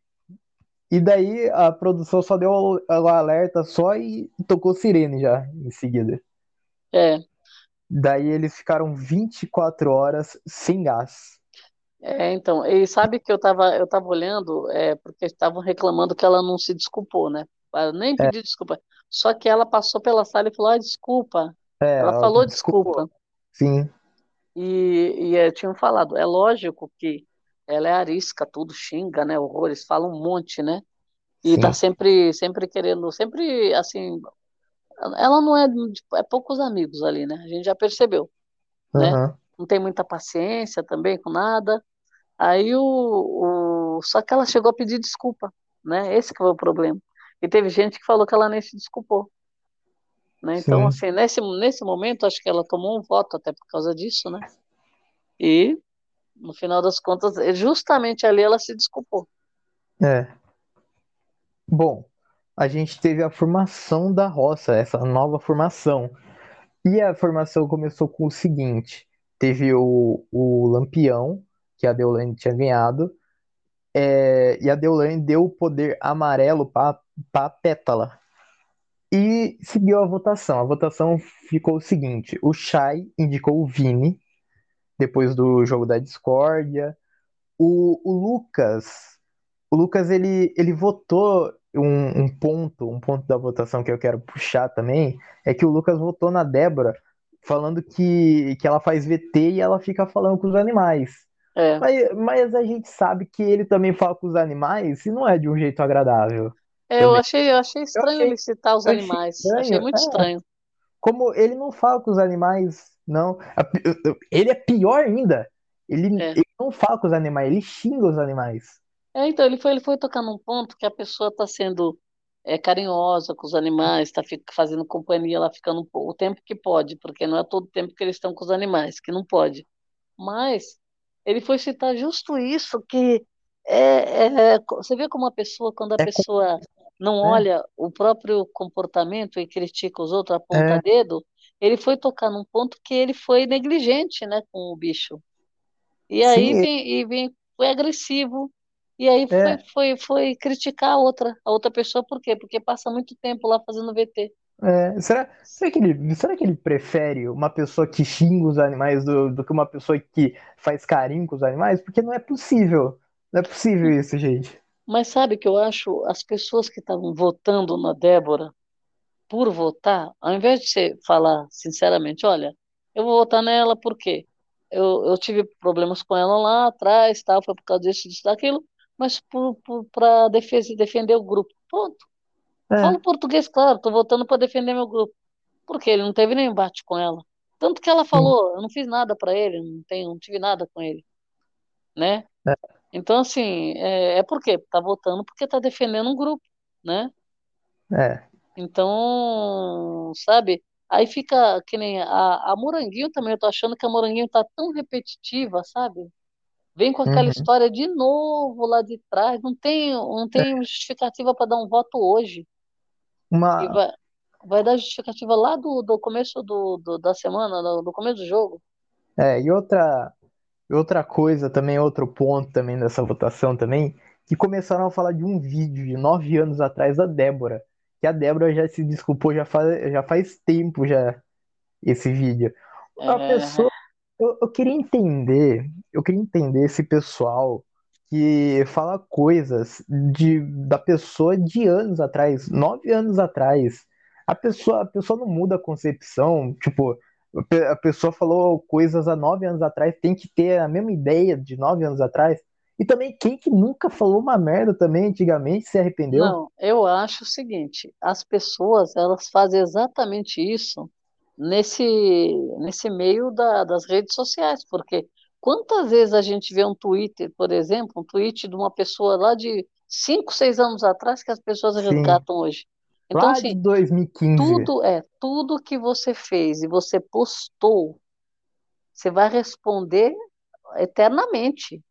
e daí a produção só deu o alerta só e tocou sirene já em seguida. é, Daí eles ficaram 24 horas sem gás. é, então, e sabe que eu tava, eu tava olhando, é, porque estavam reclamando que ela não se desculpou, né? Ela nem É, pediu desculpa. Só que ela passou pela sala e falou, ah, desculpa. é, Ela ela falou desculpa. Sim, E, e eh, tinham falado, é lógico que ela é arisca, tudo xinga, né? Horrores, fala um monte, né? E tá sim. sempre, sempre querendo, sempre assim, ela não é, de- é poucos amigos ali, né? A gente já percebeu, né? Aham. Não tem muita paciência também com nada. Aí o, o, só que ela chegou a pedir desculpa, né? Esse que foi o problema. E teve gente que falou que ela nem se desculpou, né? Então, Sim. assim, nesse, nesse momento, acho que ela tomou um voto até por causa disso, né? E No final das contas, é justamente ali ela se desculpou. É. Bom, a gente teve a formação da roça, essa nova formação. E a formação começou com o seguinte: teve o, o Lampião, que a Deolane tinha ganhado, é, e a Deolane deu o poder amarelo para Pétala. E seguiu a votação. A votação ficou o seguinte: o Shai indicou o Vini, depois do jogo da discórdia. O, o Lucas, o Lucas ele, ele votou um, um ponto, um ponto da votação que eu quero puxar também, é que o Lucas votou na Débora falando que, que ela faz VT e ela fica falando com os animais. É. Mas, mas a gente sabe que ele também fala com os animais e não é de um jeito agradável É, Eu achei, eu achei Eu estranho achei, ele citar os eu achei animais. Achei estranho, muito é, estranho. Como ele não fala com os animais, não. Ele é pior ainda. Ele, É. ele não fala com os animais, ele xinga os animais. É, então, ele foi, ele foi tocar num ponto que a pessoa está sendo é, carinhosa com os animais, está fazendo companhia, ela ficando o tempo que pode, porque não é todo o tempo que eles estão com os animais, que não pode. Mas ele foi citar justo isso, que é, é, você vê como a pessoa, quando a É, pessoa não né? olha o próprio comportamento e critica os outros, aponta É. dedo, ele foi tocar num ponto que ele foi negligente, né, com o bicho. E aí Sim, vem, e vem, foi agressivo, e aí foi, é, foi, foi criticar a outra, a outra pessoa, por quê? Porque passa muito tempo lá fazendo VT. é. Será, será que ele, será que ele prefere uma pessoa que xinga os animais do, do que uma pessoa que faz carinho com os animais? Porque não é possível. Não é possível isso, gente. Mas sabe que eu acho as pessoas que estavam votando na Débora por votar, ao invés de você falar sinceramente, olha, eu vou votar nela porque eu, eu tive problemas com ela lá atrás, tal, foi por causa disso, disso, daquilo, mas para defender o grupo. Pronto. É, Falo português, claro, estou votando para defender meu grupo. Porque ele não teve nem embate com ela. Tanto que ela falou, eu não fiz nada para ele, não, tenho, não tive nada com ele, né? é, Então, assim, é, é por quê? Tá votando porque tá defendendo um grupo, né? é. Então, sabe? Aí fica que nem a, a Moranguinho também, eu tô achando que a Moranguinho tá tão repetitiva, sabe? Vem com aquela Uhum. história de novo lá de trás, não tem, não tem justificativa para dar um voto hoje. Uma, vai, vai dar justificativa lá do, do começo do, do- da semana, do, do começo do jogo. é, e outra, outra coisa também, outro ponto também dessa votação também, que começaram a falar de um vídeo de nove anos atrás da Débora, que a Débora já se desculpou já faz, já faz tempo já esse vídeo. A É, pessoa, eu, eu queria entender, eu queria entender esse pessoal que fala coisas de, da pessoa de anos atrás, nove anos atrás. A pessoa, a pessoa não muda a concepção, tipo, a pe- a pessoa falou coisas há nove anos atrás, tem que ter a mesma ideia de nove anos atrás. E também, quem que nunca falou uma merda também antigamente se arrependeu? Não, eu acho o seguinte, as pessoas, elas fazem exatamente isso nesse, nesse meio da- das redes sociais, porque quantas vezes a gente vê um Twitter, por exemplo, um tweet de uma pessoa lá de 5, 6 anos atrás que as pessoas Sim, resgatam hoje. Então, lá de assim, 2015. tudo é, tudo que você fez e você postou, você vai responder eternamente.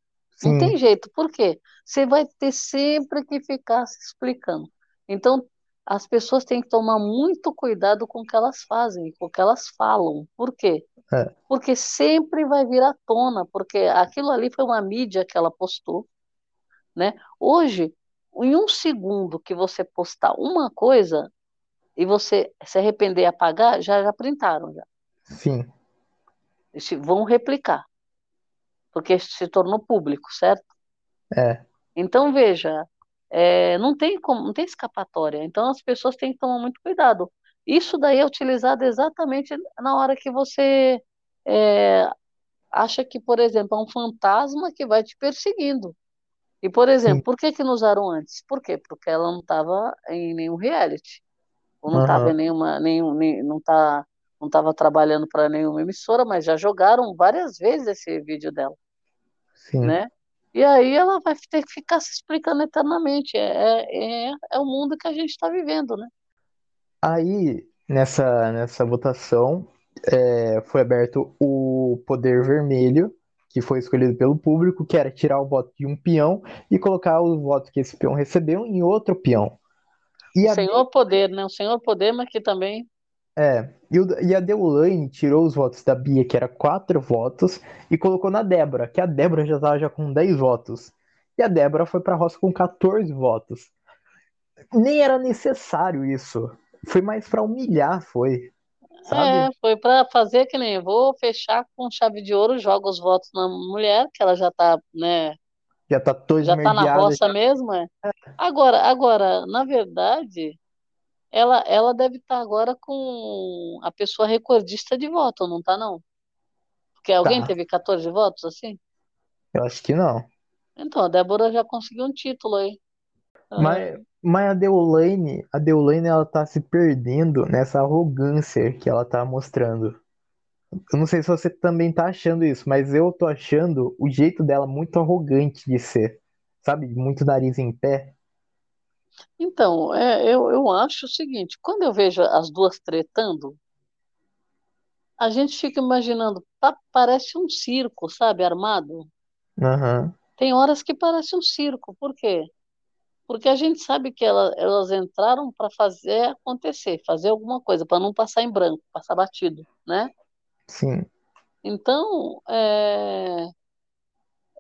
Não tem Sim, jeito. Por quê? Você vai ter sempre que ficar se explicando. Então, as pessoas têm que tomar muito cuidado com o que elas fazem, com o que elas falam. Por quê? é, Porque sempre vai vir à tona, porque aquilo ali foi uma mídia que ela postou, né? Hoje, em um segundo que você postar uma coisa e você se arrepender e apagar, já já printaram já. sim, vão replicar, porque se tornou público, certo? é, Então, veja, é, não tem como, não tem escapatória. Então, as pessoas têm que tomar muito cuidado. Isso daí é utilizado exatamente na hora que você é, acha que, por exemplo, é um fantasma que vai te perseguindo. E, por exemplo, sim, por que que nos usaram antes? Por quê? Porque ela não estava em nenhum reality, ou não estava aham, em nenhuma, nenhum, nem, não tá, não estava trabalhando para nenhuma emissora, mas já jogaram várias vezes esse vídeo dela, sim. né? E aí ela vai ter que ficar se explicando eternamente. É, é, é o mundo que a gente está vivendo, né? Aí, nessa, nessa votação, é, foi aberto o poder vermelho, que foi escolhido pelo público, que era tirar o voto de um peão e colocar o voto que esse peão recebeu em outro peão. E a, Senhor poder, né? O senhor poder, mas que também. É, e, o- e a Deolane tirou os votos da Bia, que era quatro votos, e colocou na Débora, que a Débora já estava já com 10 votos. E a Débora foi para a roça com 14 votos. Nem era necessário isso. Foi mais para humilhar, foi. Sabe? É, foi para fazer que nem vou fechar com chave de ouro, joga os votos na mulher, que ela já tá, né? Já tá toda Já tá na roça mesmo, é. Agora, agora, na verdade, ela, ela deve estar agora com a pessoa recordista de voto, não tá não? Porque alguém Tá, teve 14 votos assim? eu acho que não. Então, a Débora já conseguiu um título aí. Ah, Mas, mas a Deolane, a Deolane, ela tá se perdendo nessa arrogância que ela tá mostrando. Eu não sei se você também tá achando isso, mas eu tô achando o jeito dela muito arrogante de ser, sabe? Muito nariz em pé. Então, é, eu, eu acho o seguinte, quando eu vejo as duas tretando, a gente fica imaginando, tá, parece um circo, sabe, armado. Aham, Tem horas que parece um circo, por quê? Porque a gente sabe que ela- elas entraram para fazer acontecer, fazer alguma coisa, para não passar em branco, passar batido, né? sim, Então, é,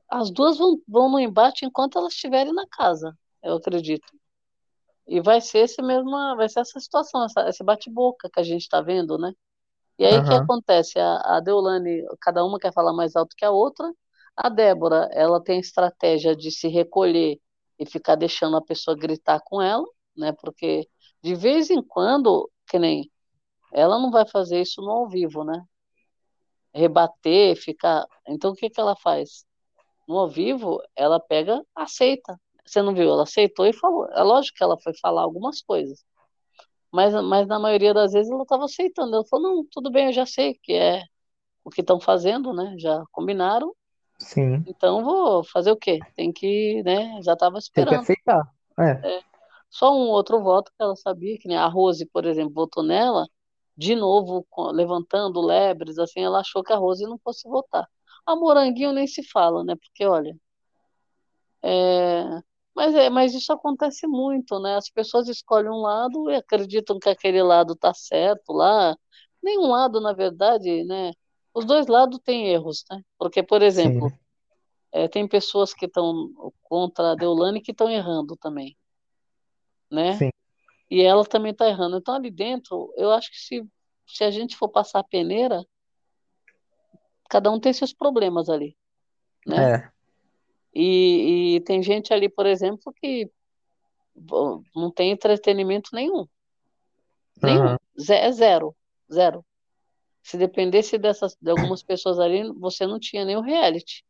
as duas vão, vão no embate enquanto elas estiverem na casa, eu acredito. E vai ser esse mesma, vai ser essa situação, essa, esse bate-boca que a gente está vendo, né? E aí o que aham, acontece? A, a Deolane, cada uma quer falar mais alto que a outra. A Débora, ela tem a estratégia de se recolher e ficar deixando a pessoa gritar com ela, né? Porque de vez em quando, que nem ela não vai fazer isso no ao vivo, né? Rebater, ficar. Então o que que ela faz? No ao vivo, ela pega, aceita. Você não viu? Ela aceitou e falou. É lógico que ela foi falar algumas coisas, mas, mas na maioria das vezes ela estava aceitando. Ela falou: não, tudo bem, eu já sei que é o que estão fazendo, né? Já combinaram, sim. então vou fazer o quê? Tem que, né? Já estava Tem que esperando. aceitar. É, É. Só um outro voto que ela sabia, que nem a Rose, por exemplo, votou nela, de novo, levantando lebres, assim, ela achou que a Rose não fosse votar. A Moranguinho nem se fala, né? Porque, olha, é... Mas, é, mas isso acontece muito, né? As pessoas escolhem um lado e acreditam que aquele lado tá certo lá. Nenhum lado, na verdade, né? Os dois lados têm erros, né? Porque, por exemplo, é, tem pessoas que estão contra a Deolane que estão errando também, né? sim. E ela também está errando. Então, ali dentro, eu acho que se, se a gente for passar a peneira, cada um tem seus problemas ali, né? É, E, e tem gente ali, por exemplo, que bom, não tem entretenimento nenhum. Nenhum. Ze- É zero. Zero. Se dependesse dessas, de algumas pessoas ali, você não tinha nenhum reality.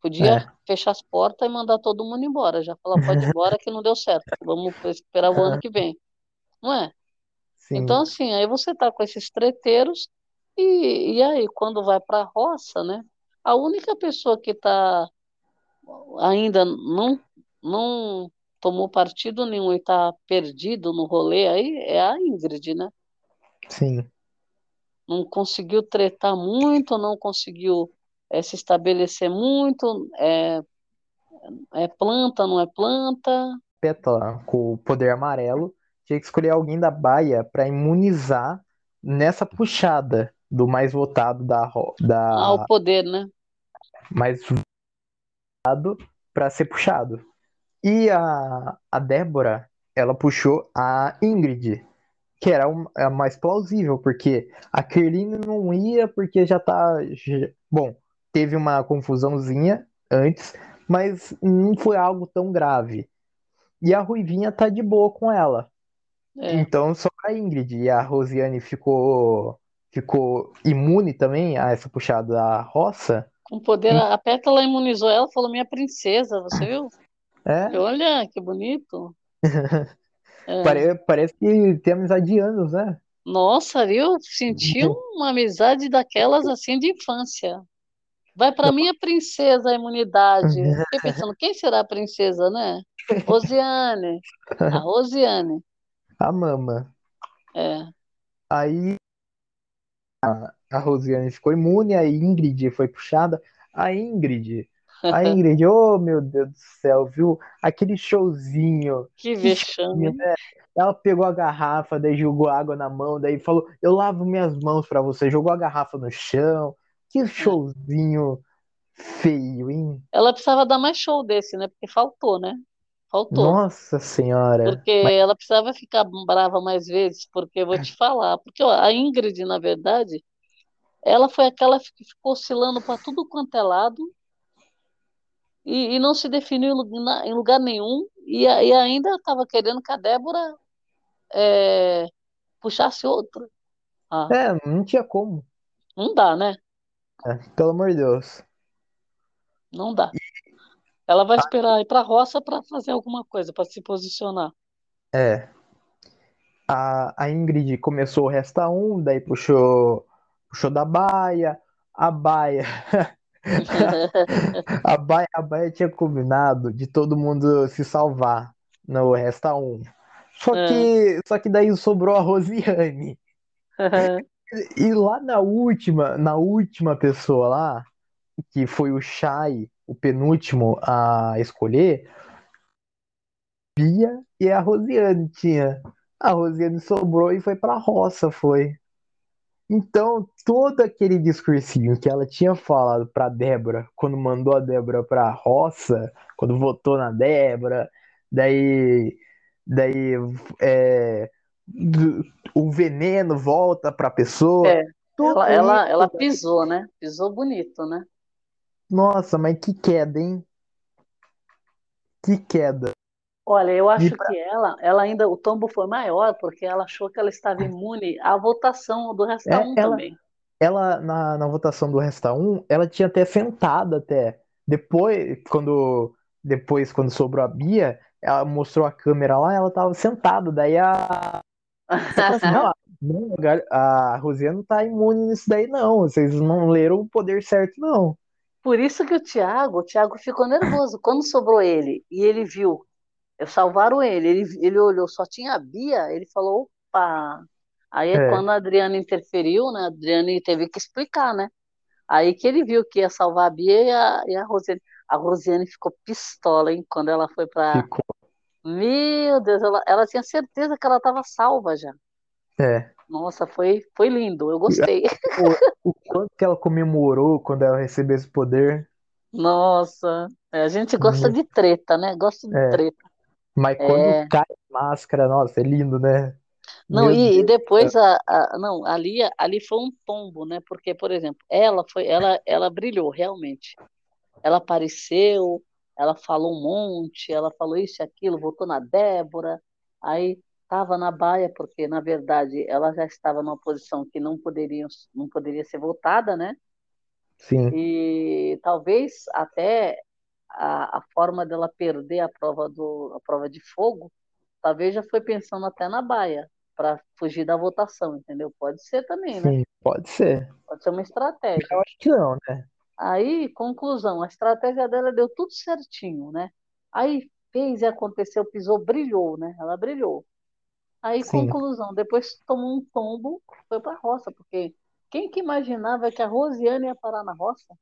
Podia é. fechar as portas e mandar todo mundo embora. Já falar, pode ir embora que não deu certo. Vamos esperar o ano que vem. Não é? Então, Sim, assim, aí você tá com esses treteiros e, e aí, quando vai para a roça, né? A única pessoa que tá ainda não, não tomou partido nenhum e tá perdido no rolê aí é a Ingrid, né? sim. Não conseguiu tretar muito, não conseguiu eh, se estabelecer muito, é, é planta, não é planta. Pétala com o poder amarelo tinha que escolher alguém da baia pra imunizar nessa puxada do mais votado da, ro- Ao da poder, né? mais pra ser puxado. E a, a Débora, ela puxou a Ingrid, que era um- a mais plausível, porque a Kerline não ia porque já tá. já- bom, teve uma confusãozinha antes, mas não foi algo tão grave. E a Ruivinha tá de boa com ela. É. Então só a Ingrid e a Rosiane ficou ficou imune também a essa puxada da roça. Com poder, a Pétala imunizou ela, falou: minha princesa, você viu? É, Olha, que bonito. <laughs> É. pare- parece que tem amizade de anos, né? Nossa, eu senti <laughs> uma amizade daquelas assim de infância. Vai para minha princesa a imunidade. <laughs> Fiquei pensando, quem será a princesa, né? Rosiane. A Rosiane. A mama. É. Aí a Rosiane ficou imune, a Ingrid foi puxada. A Ingrid, a Ingrid, <laughs> oh meu Deus do céu, viu? Aquele showzinho, Que vexame, né? Ela pegou a garrafa, daí jogou água na mão, daí falou: Eu lavo minhas mãos pra você. Jogou a garrafa no chão. Que É. showzinho feio, hein? Ela precisava dar mais show desse, né? Porque faltou, né? Faltou. Nossa Senhora. Porque ela precisava ficar brava mais vezes, porque eu vou te falar. Porque ó, a Ingrid, na verdade, ela foi aquela que ficou oscilando para tudo quanto é lado e, e não se definiu em lugar nenhum. E, e ainda estava querendo que a Débora é, puxasse outro. Ah, É, não tinha como. não dá, né? É, pelo amor de Deus. Não dá. Ela vai esperar ir para a roça para fazer alguma coisa, para se posicionar. É. A, a Ingrid começou o Resta 1, daí puxou, puxou da Baia. A Baia. <laughs> a Baia, a Baia tinha combinado de todo mundo se salvar no Resta 1. Só É. que, só que daí sobrou a Rosiane. <laughs> E lá na última, na última pessoa lá, que foi o Shai, o penúltimo a escolher, Bia e a Rosiane tinha. A Rosiane sobrou e foi pra roça, foi. Então, todo aquele discursinho que ela tinha falado pra Débora, quando mandou a Débora pra roça, quando votou na Débora, daí, daí é, o veneno volta pra pessoa. É, Tudo ela, ela, ela pisou, né? Pisou bonito, né? Nossa, mas que queda, hein? Que queda. Olha, eu acho pra- que ela, ela ainda, o tombo foi maior porque ela achou que ela estava imune à votação do Resta É, 1 ela- também. Ela, na, na votação do Resta 1, ela tinha até sentado até. Depois, quando, depois, quando sobrou a Bia, ela mostrou a câmera lá, ela tava sentada. Daí a. <laughs> Assim, não, a- não, Rosiane não tá imune nisso daí, não. Vocês não leram o poder certo, não. Por isso que o Thiago, o Thiago ficou nervoso. Quando sobrou ele e ele viu, eu salvaram ele, ele, ele olhou, só tinha a Bia, ele falou, opa. Aí é É. quando a Adriana interferiu, né? A Adriana teve que explicar, né? Aí que ele viu que ia salvar a Bia e a, e a Rosiane. A Rosiane ficou pistola, hein? Quando ela foi pra. Ficou. Meu Deus, ela, ela tinha certeza que ela estava salva já. É. Nossa, foi, foi lindo, eu gostei. <laughs> O quanto que ela comemorou quando ela recebeu esse poder. Nossa, é, a gente gosta de treta, né? Gosta de É. treta. Mas quando É. cai a máscara, nossa, é lindo, né? Não, e, e depois a, a- não, ali, ali foi um tombo, né? Porque, por exemplo, ela foi, ela, ela brilhou realmente. Ela apareceu, ela falou um monte, ela falou isso e aquilo, votou na Débora, aí estava na baia, porque na verdade ela já estava numa posição que não poderia, não poderia ser votada, né? Sim, E talvez até a, a forma dela perder a prova do, a prova de fogo, talvez já foi pensando até na baia, para fugir da votação, entendeu? Pode ser também, né? sim, pode ser. Pode ser uma estratégia. Eu acho que não, né? Aí, conclusão, a estratégia dela deu tudo certinho, né? Aí fez e aconteceu, pisou, brilhou, né? Ela brilhou. Aí, Sim. conclusão, depois tomou um tombo, foi para a roça, porque quem que imaginava que a Rosiane ia parar na roça?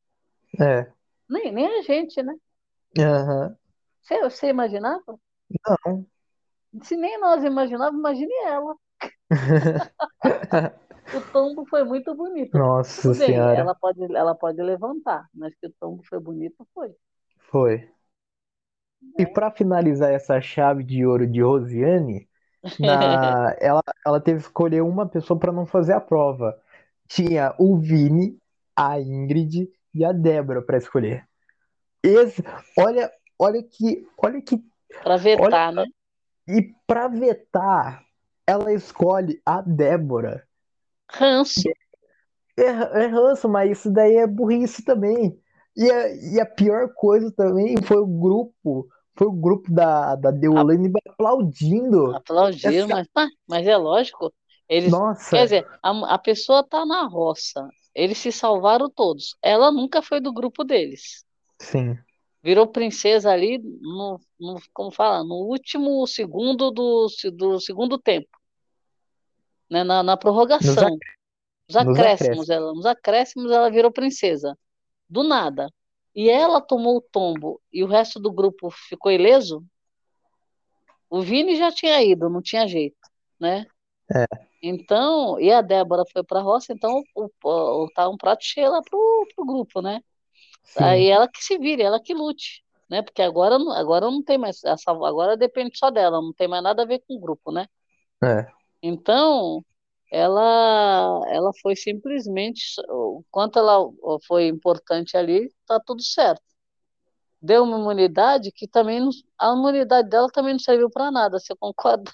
É. Nem, nem a gente, né? Aham. Você, você imaginava? Não. Se nem nós imaginávamos, imagine ela. <laughs> O tombo foi muito bonito. Nossa Tudo bem, Senhora. ela pode, ela pode levantar, mas que o tombo foi bonito, foi. Foi. E para finalizar essa chave de ouro de Rosiane, na... <laughs> ela, ela teve que escolher uma pessoa para não fazer a prova. Tinha o Vini, a Ingrid e a Débora para escolher. Esse, olha, olha que, olha que Para vetar, né? e para vetar, ela escolhe a Débora. Ranço. É, é ranço, mas isso daí é burrice também. E a, e a pior coisa também foi o grupo, foi o grupo da, da Deolane aplaudindo. Aplaudiu, Essa- mas, ah, mas é lógico. Eles, Nossa, quer dizer, a, a pessoa tá na roça. Eles se salvaram todos. Ela nunca foi do grupo deles. Sim, Virou princesa ali no, no, como fala, no último segundo do, do segundo tempo. Né? Na, na prorrogação. Nos acréscimos. ela, nos acréscimos ela virou princesa. Do nada. E ela tomou o tombo e o resto do grupo ficou ileso? O Vini já tinha ido, não tinha jeito, né? É. Então, e a Débora foi para a roça, então o, o, tá um prato cheio lá pro, pro grupo, né? Sim, Aí ela que se vire, ela que lute, né? Porque agora, não- agora não tem mais, essa, agora depende só dela, não tem mais nada a ver com o grupo, né? é, Então, ela, ela foi simplesmente, o quanto ela foi importante ali, tá tudo certo. Deu uma imunidade que também não, a imunidade dela também não serviu para nada, você concorda?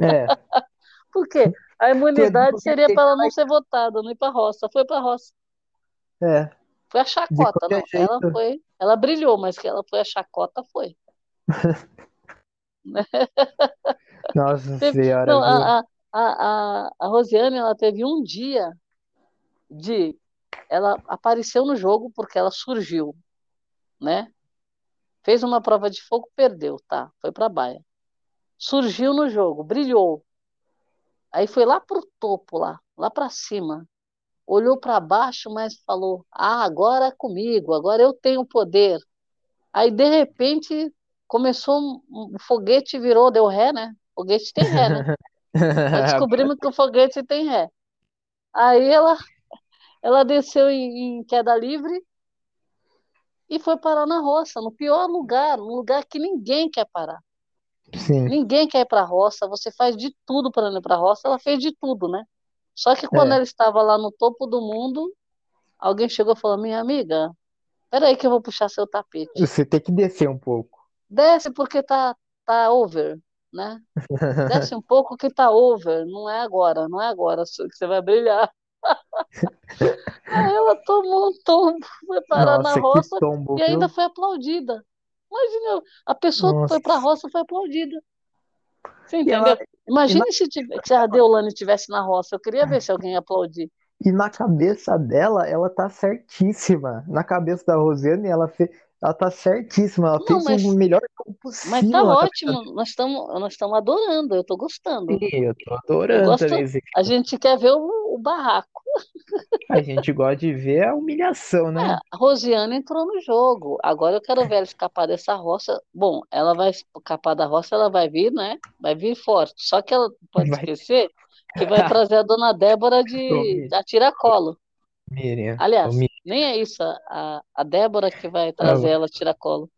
é, <laughs> Por quê? A imunidade seria para ela não ser votada, não ir para roça, foi para roça. é. Foi a chacota, não. Ela foi, ela brilhou, mas que ela foi a chacota, foi. <laughs> Nossa teve, senhora. Não, a, a, a, a Rosiane, ela teve um dia de. Ela apareceu no jogo porque ela surgiu, né? Fez uma prova de fogo, perdeu, tá? Foi para baia. Surgiu no jogo, brilhou. Aí foi lá pro topo, lá, lá para cima. Olhou para baixo, mas falou: Ah, agora é comigo, agora eu tenho poder. Aí, de repente, começou um, foguete virou, deu ré, né? Foguete tem ré, né? <laughs> descobrimos que o foguete tem ré. Aí ela, ela desceu em, em queda livre e foi parar na roça, no pior lugar, um lugar que ninguém quer parar. Sim. Ninguém quer ir para a roça, você faz de tudo para ir para a roça, ela fez de tudo, né? Só que quando é. ela estava lá no topo do mundo, alguém chegou e falou: Minha amiga, peraí que eu vou puxar seu tapete. Você tem que descer um pouco. Desce porque tá, tá over, né? <laughs> Desce um pouco que tá over, não é agora, não é agora que você vai brilhar. <laughs> Aí ela tomou um tombo, foi parar Nossa, na roça tombo, e ainda viu? foi aplaudida. Imagina, a pessoa Nossa. que foi pra roça foi aplaudida. Você entendeu? Ela... Imagine na... se, se a Deolane estivesse na roça. Eu queria ver se alguém aplaudir. E na cabeça dela, ela tá certíssima. Na cabeça da Rosiane, ela fez ela tá certíssima, ela não, fez mas, o melhor possível. Mas tá ótimo, nós estamos nós adorando, eu tô gostando. Sim, eu tô adorando. Eu gosto, a gente quer ver o, o, barraco. A gente gosta de ver a humilhação, né? É, a Rosiane entrou no jogo. Agora eu quero ver ela escapar dessa roça. Bom, ela vai escapar da roça, ela vai vir, né? Vai vir forte. Só que ela pode vai... esquecer que vai <laughs> trazer a dona Débora de, de tiracolo. Miriam. Aliás, Miriam. nem é isso. A, a Débora que vai trazer oh. ela tiracolo.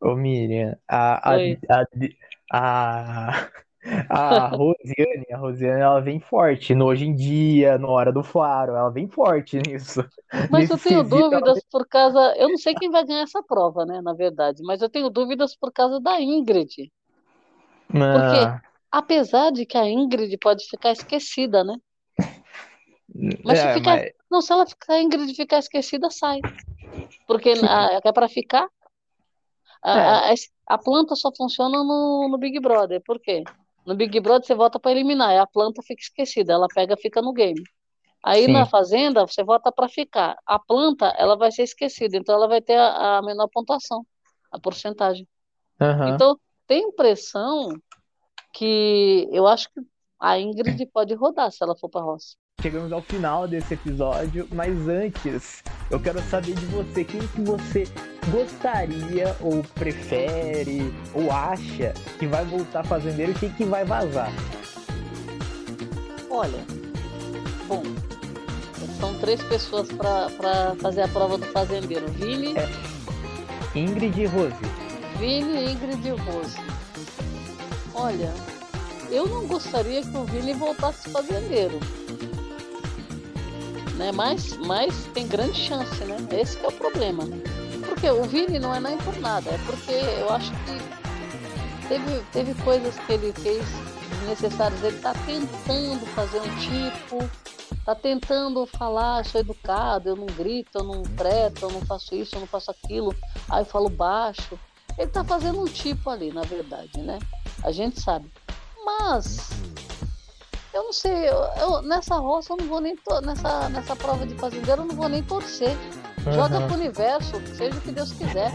Ô, Miriam, a, a, a, a, a Rosiane, a Rosiane, ela vem forte no Hoje em Dia, no Hora do Faro, ela vem forte nisso. <laughs> Mas eu tenho dúvidas por causa. Eu não sei quem vai ganhar essa prova, né, na verdade, mas eu tenho dúvidas por causa da Ingrid. Ah. Porque, apesar de que a Ingrid pode ficar esquecida, né? <laughs> Mas se é, ficar. Mas... Não, se ela ficar Ingrid ficar esquecida, sai. Porque a, é para ficar. A, é. a, a, planta só funciona no, no Big Brother. Por quê? No Big Brother você vota para eliminar, a planta fica esquecida, ela pega fica no game. Aí Sim. na fazenda você vota para ficar. A planta ela vai ser esquecida, então ela vai ter a, a menor pontuação, a porcentagem. Uhum. Então tem impressão que eu acho que a Ingrid <clears throat> pode rodar se ela for para roça. Chegamos ao final desse episódio, mas antes eu quero saber de você quem que você gostaria ou prefere ou acha que vai voltar fazendeiro e quem que vai vazar. Olha, bom, são três pessoas para fazer a prova do fazendeiro. Vini, é. Ingrid e Rose. Vini, Ingrid e Rose. Olha, eu não gostaria que o Vini voltasse fazendeiro né? Mas, mas tem grande chance, né? Esse é o problema, né? Porque o Vini não é nem por nada, é porque eu acho que teve, teve coisas que ele fez desnecessárias. Ele está tentando fazer um tipo, está tentando falar, sou educado, eu não grito, eu não treto, eu não faço isso, eu não faço aquilo, aí eu falo baixo. Ele está fazendo um tipo ali, na verdade, né? A gente sabe. Mas eu não sei, eu, eu, nessa roça eu não vou nem nessa, nessa prova de fazendeiro eu não vou nem torcer. Uhum. Joga pro universo, seja o que Deus quiser.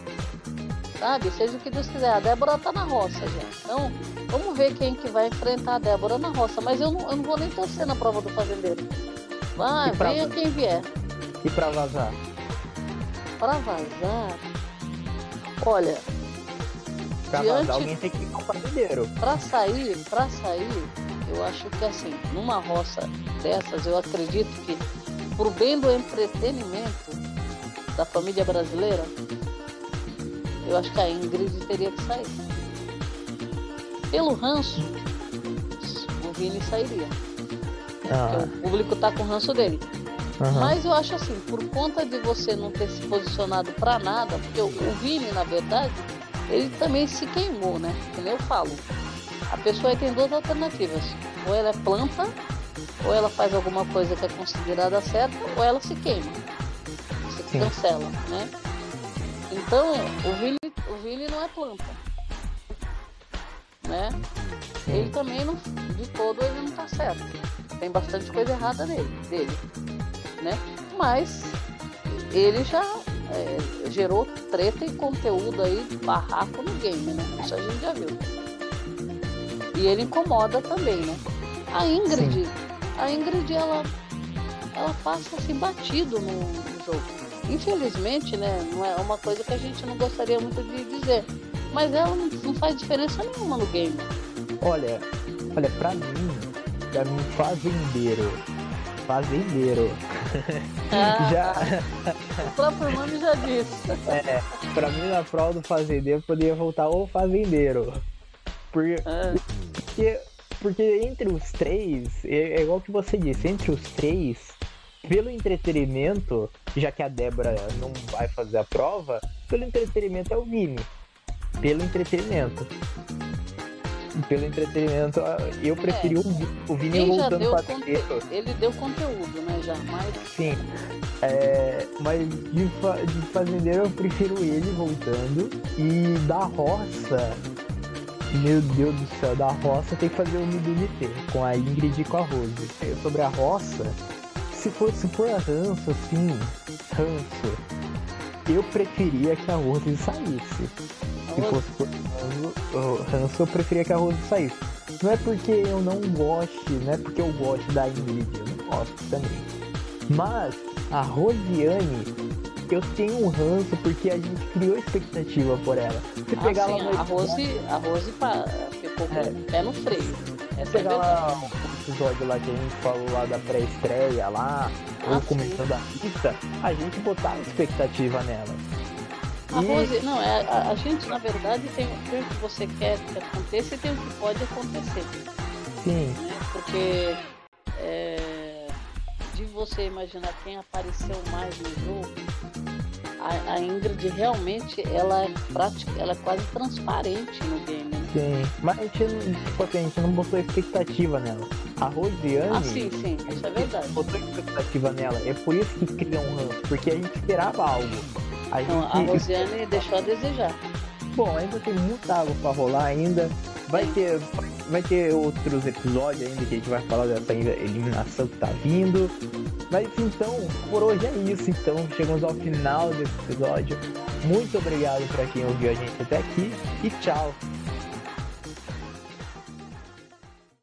Sabe? Seja o que Deus quiser. A Débora tá na roça já. Então, vamos ver quem que vai enfrentar a Débora na roça. Mas eu não, eu não vou nem torcer na prova do fazendeiro. Vai, pra... venha quem vier. E pra vazar? Pra vazar. Olha. Pra diante... vazar alguém tem que ir com o fazendeiro. Pra sair, pra sair, eu acho que assim, numa roça dessas, eu acredito que pro bem do entretenimento da família brasileira, eu acho que a Ingrid teria que sair. Pelo ranço, o Vini sairia. Ah. O público tá com o ranço dele. Uhum. Mas eu acho assim, por conta de você não ter se posicionado para nada, porque o, o Vini, na verdade, ele também se queimou, né? Nem eu falo. A pessoa tem duas alternativas. Ou ela é planta, ou ela faz alguma coisa que é considerada certa, ou ela se queima. Sim. cancela, né? Então, o Vini, o Vini não é planta. Né? Ele também não, de todo ele não tá certo. Tem bastante coisa errada nele, dele, né? Mas ele já é, gerou treta e conteúdo aí, barraco no game, né? Isso a gente já viu. E ele incomoda também, né? A Ingrid, Sim. a Ingrid, ela, ela passa assim batido no, no jogo. Infelizmente, né? Não é uma coisa que a gente não gostaria muito de dizer. Mas ela não, não faz diferença nenhuma no game. Olha, olha, pra mim, pra mim, fazendeiro. Fazendeiro. <laughs> Ah, já. O próprio nome já disse. <laughs> É, pra mim na prova do fazendeiro poderia voltar o fazendeiro. Porque, ah. porque, porque entre os três, é, é igual que você disse, entre os três, pelo entretenimento, já que a Débora não vai fazer a prova, pelo entretenimento é o Vini. Pelo entretenimento. Pelo entretenimento, eu preferi é. o, Vini voltando para conte... Ele deu conteúdo, né? Já, mas. Sim. É, mas de, fa... de fazendeiro eu prefiro ele voltando. E da roça, meu Deus do céu, da roça tem que fazer o MDMT com a Ingrid e com a Rose. Sobre a roça, se fosse por ranço, assim, ranço, eu preferia que a Rose saísse. Se fosse por ranço, eu preferia que a Rose saísse. Não é porque eu não goste, não é porque eu gosto da Ingrid, eu não gosto também. Mas a Rosiane eu tenho um ranço porque a gente criou expectativa por ela. Você ah, pegar sim, a Rose, a Rose ficou com é. pé no freio. Essa pegar é o episódio lá que a gente falou lá da pré-estreia lá, ah, ou começando a pista, a gente botava expectativa nela. A e... Rose, não, é, a, a, gente na verdade tem, tem o que você quer que aconteça e tem o que pode acontecer. Sim. Né? Porque é, de você imaginar quem apareceu mais no jogo, a, a Ingrid realmente ela é prática, ela é quase transparente no game. Né? Sim, mas a gente, tipo assim, a gente não botou expectativa nela. A Rosiane. Ah, sim, sim, isso é verdade. Botou expectativa nela. É por isso que cria um ranço, porque a gente esperava algo. A, gente... Não, a Rosiane deixou a desejar. Bom, ainda tem muita água para rolar ainda. Vai ter, vai ter outros episódios ainda que a gente vai falar dessa eliminação que tá vindo. Mas então, por hoje é isso. Então, chegamos ao final desse episódio. Muito obrigado para quem ouviu a gente até aqui e tchau.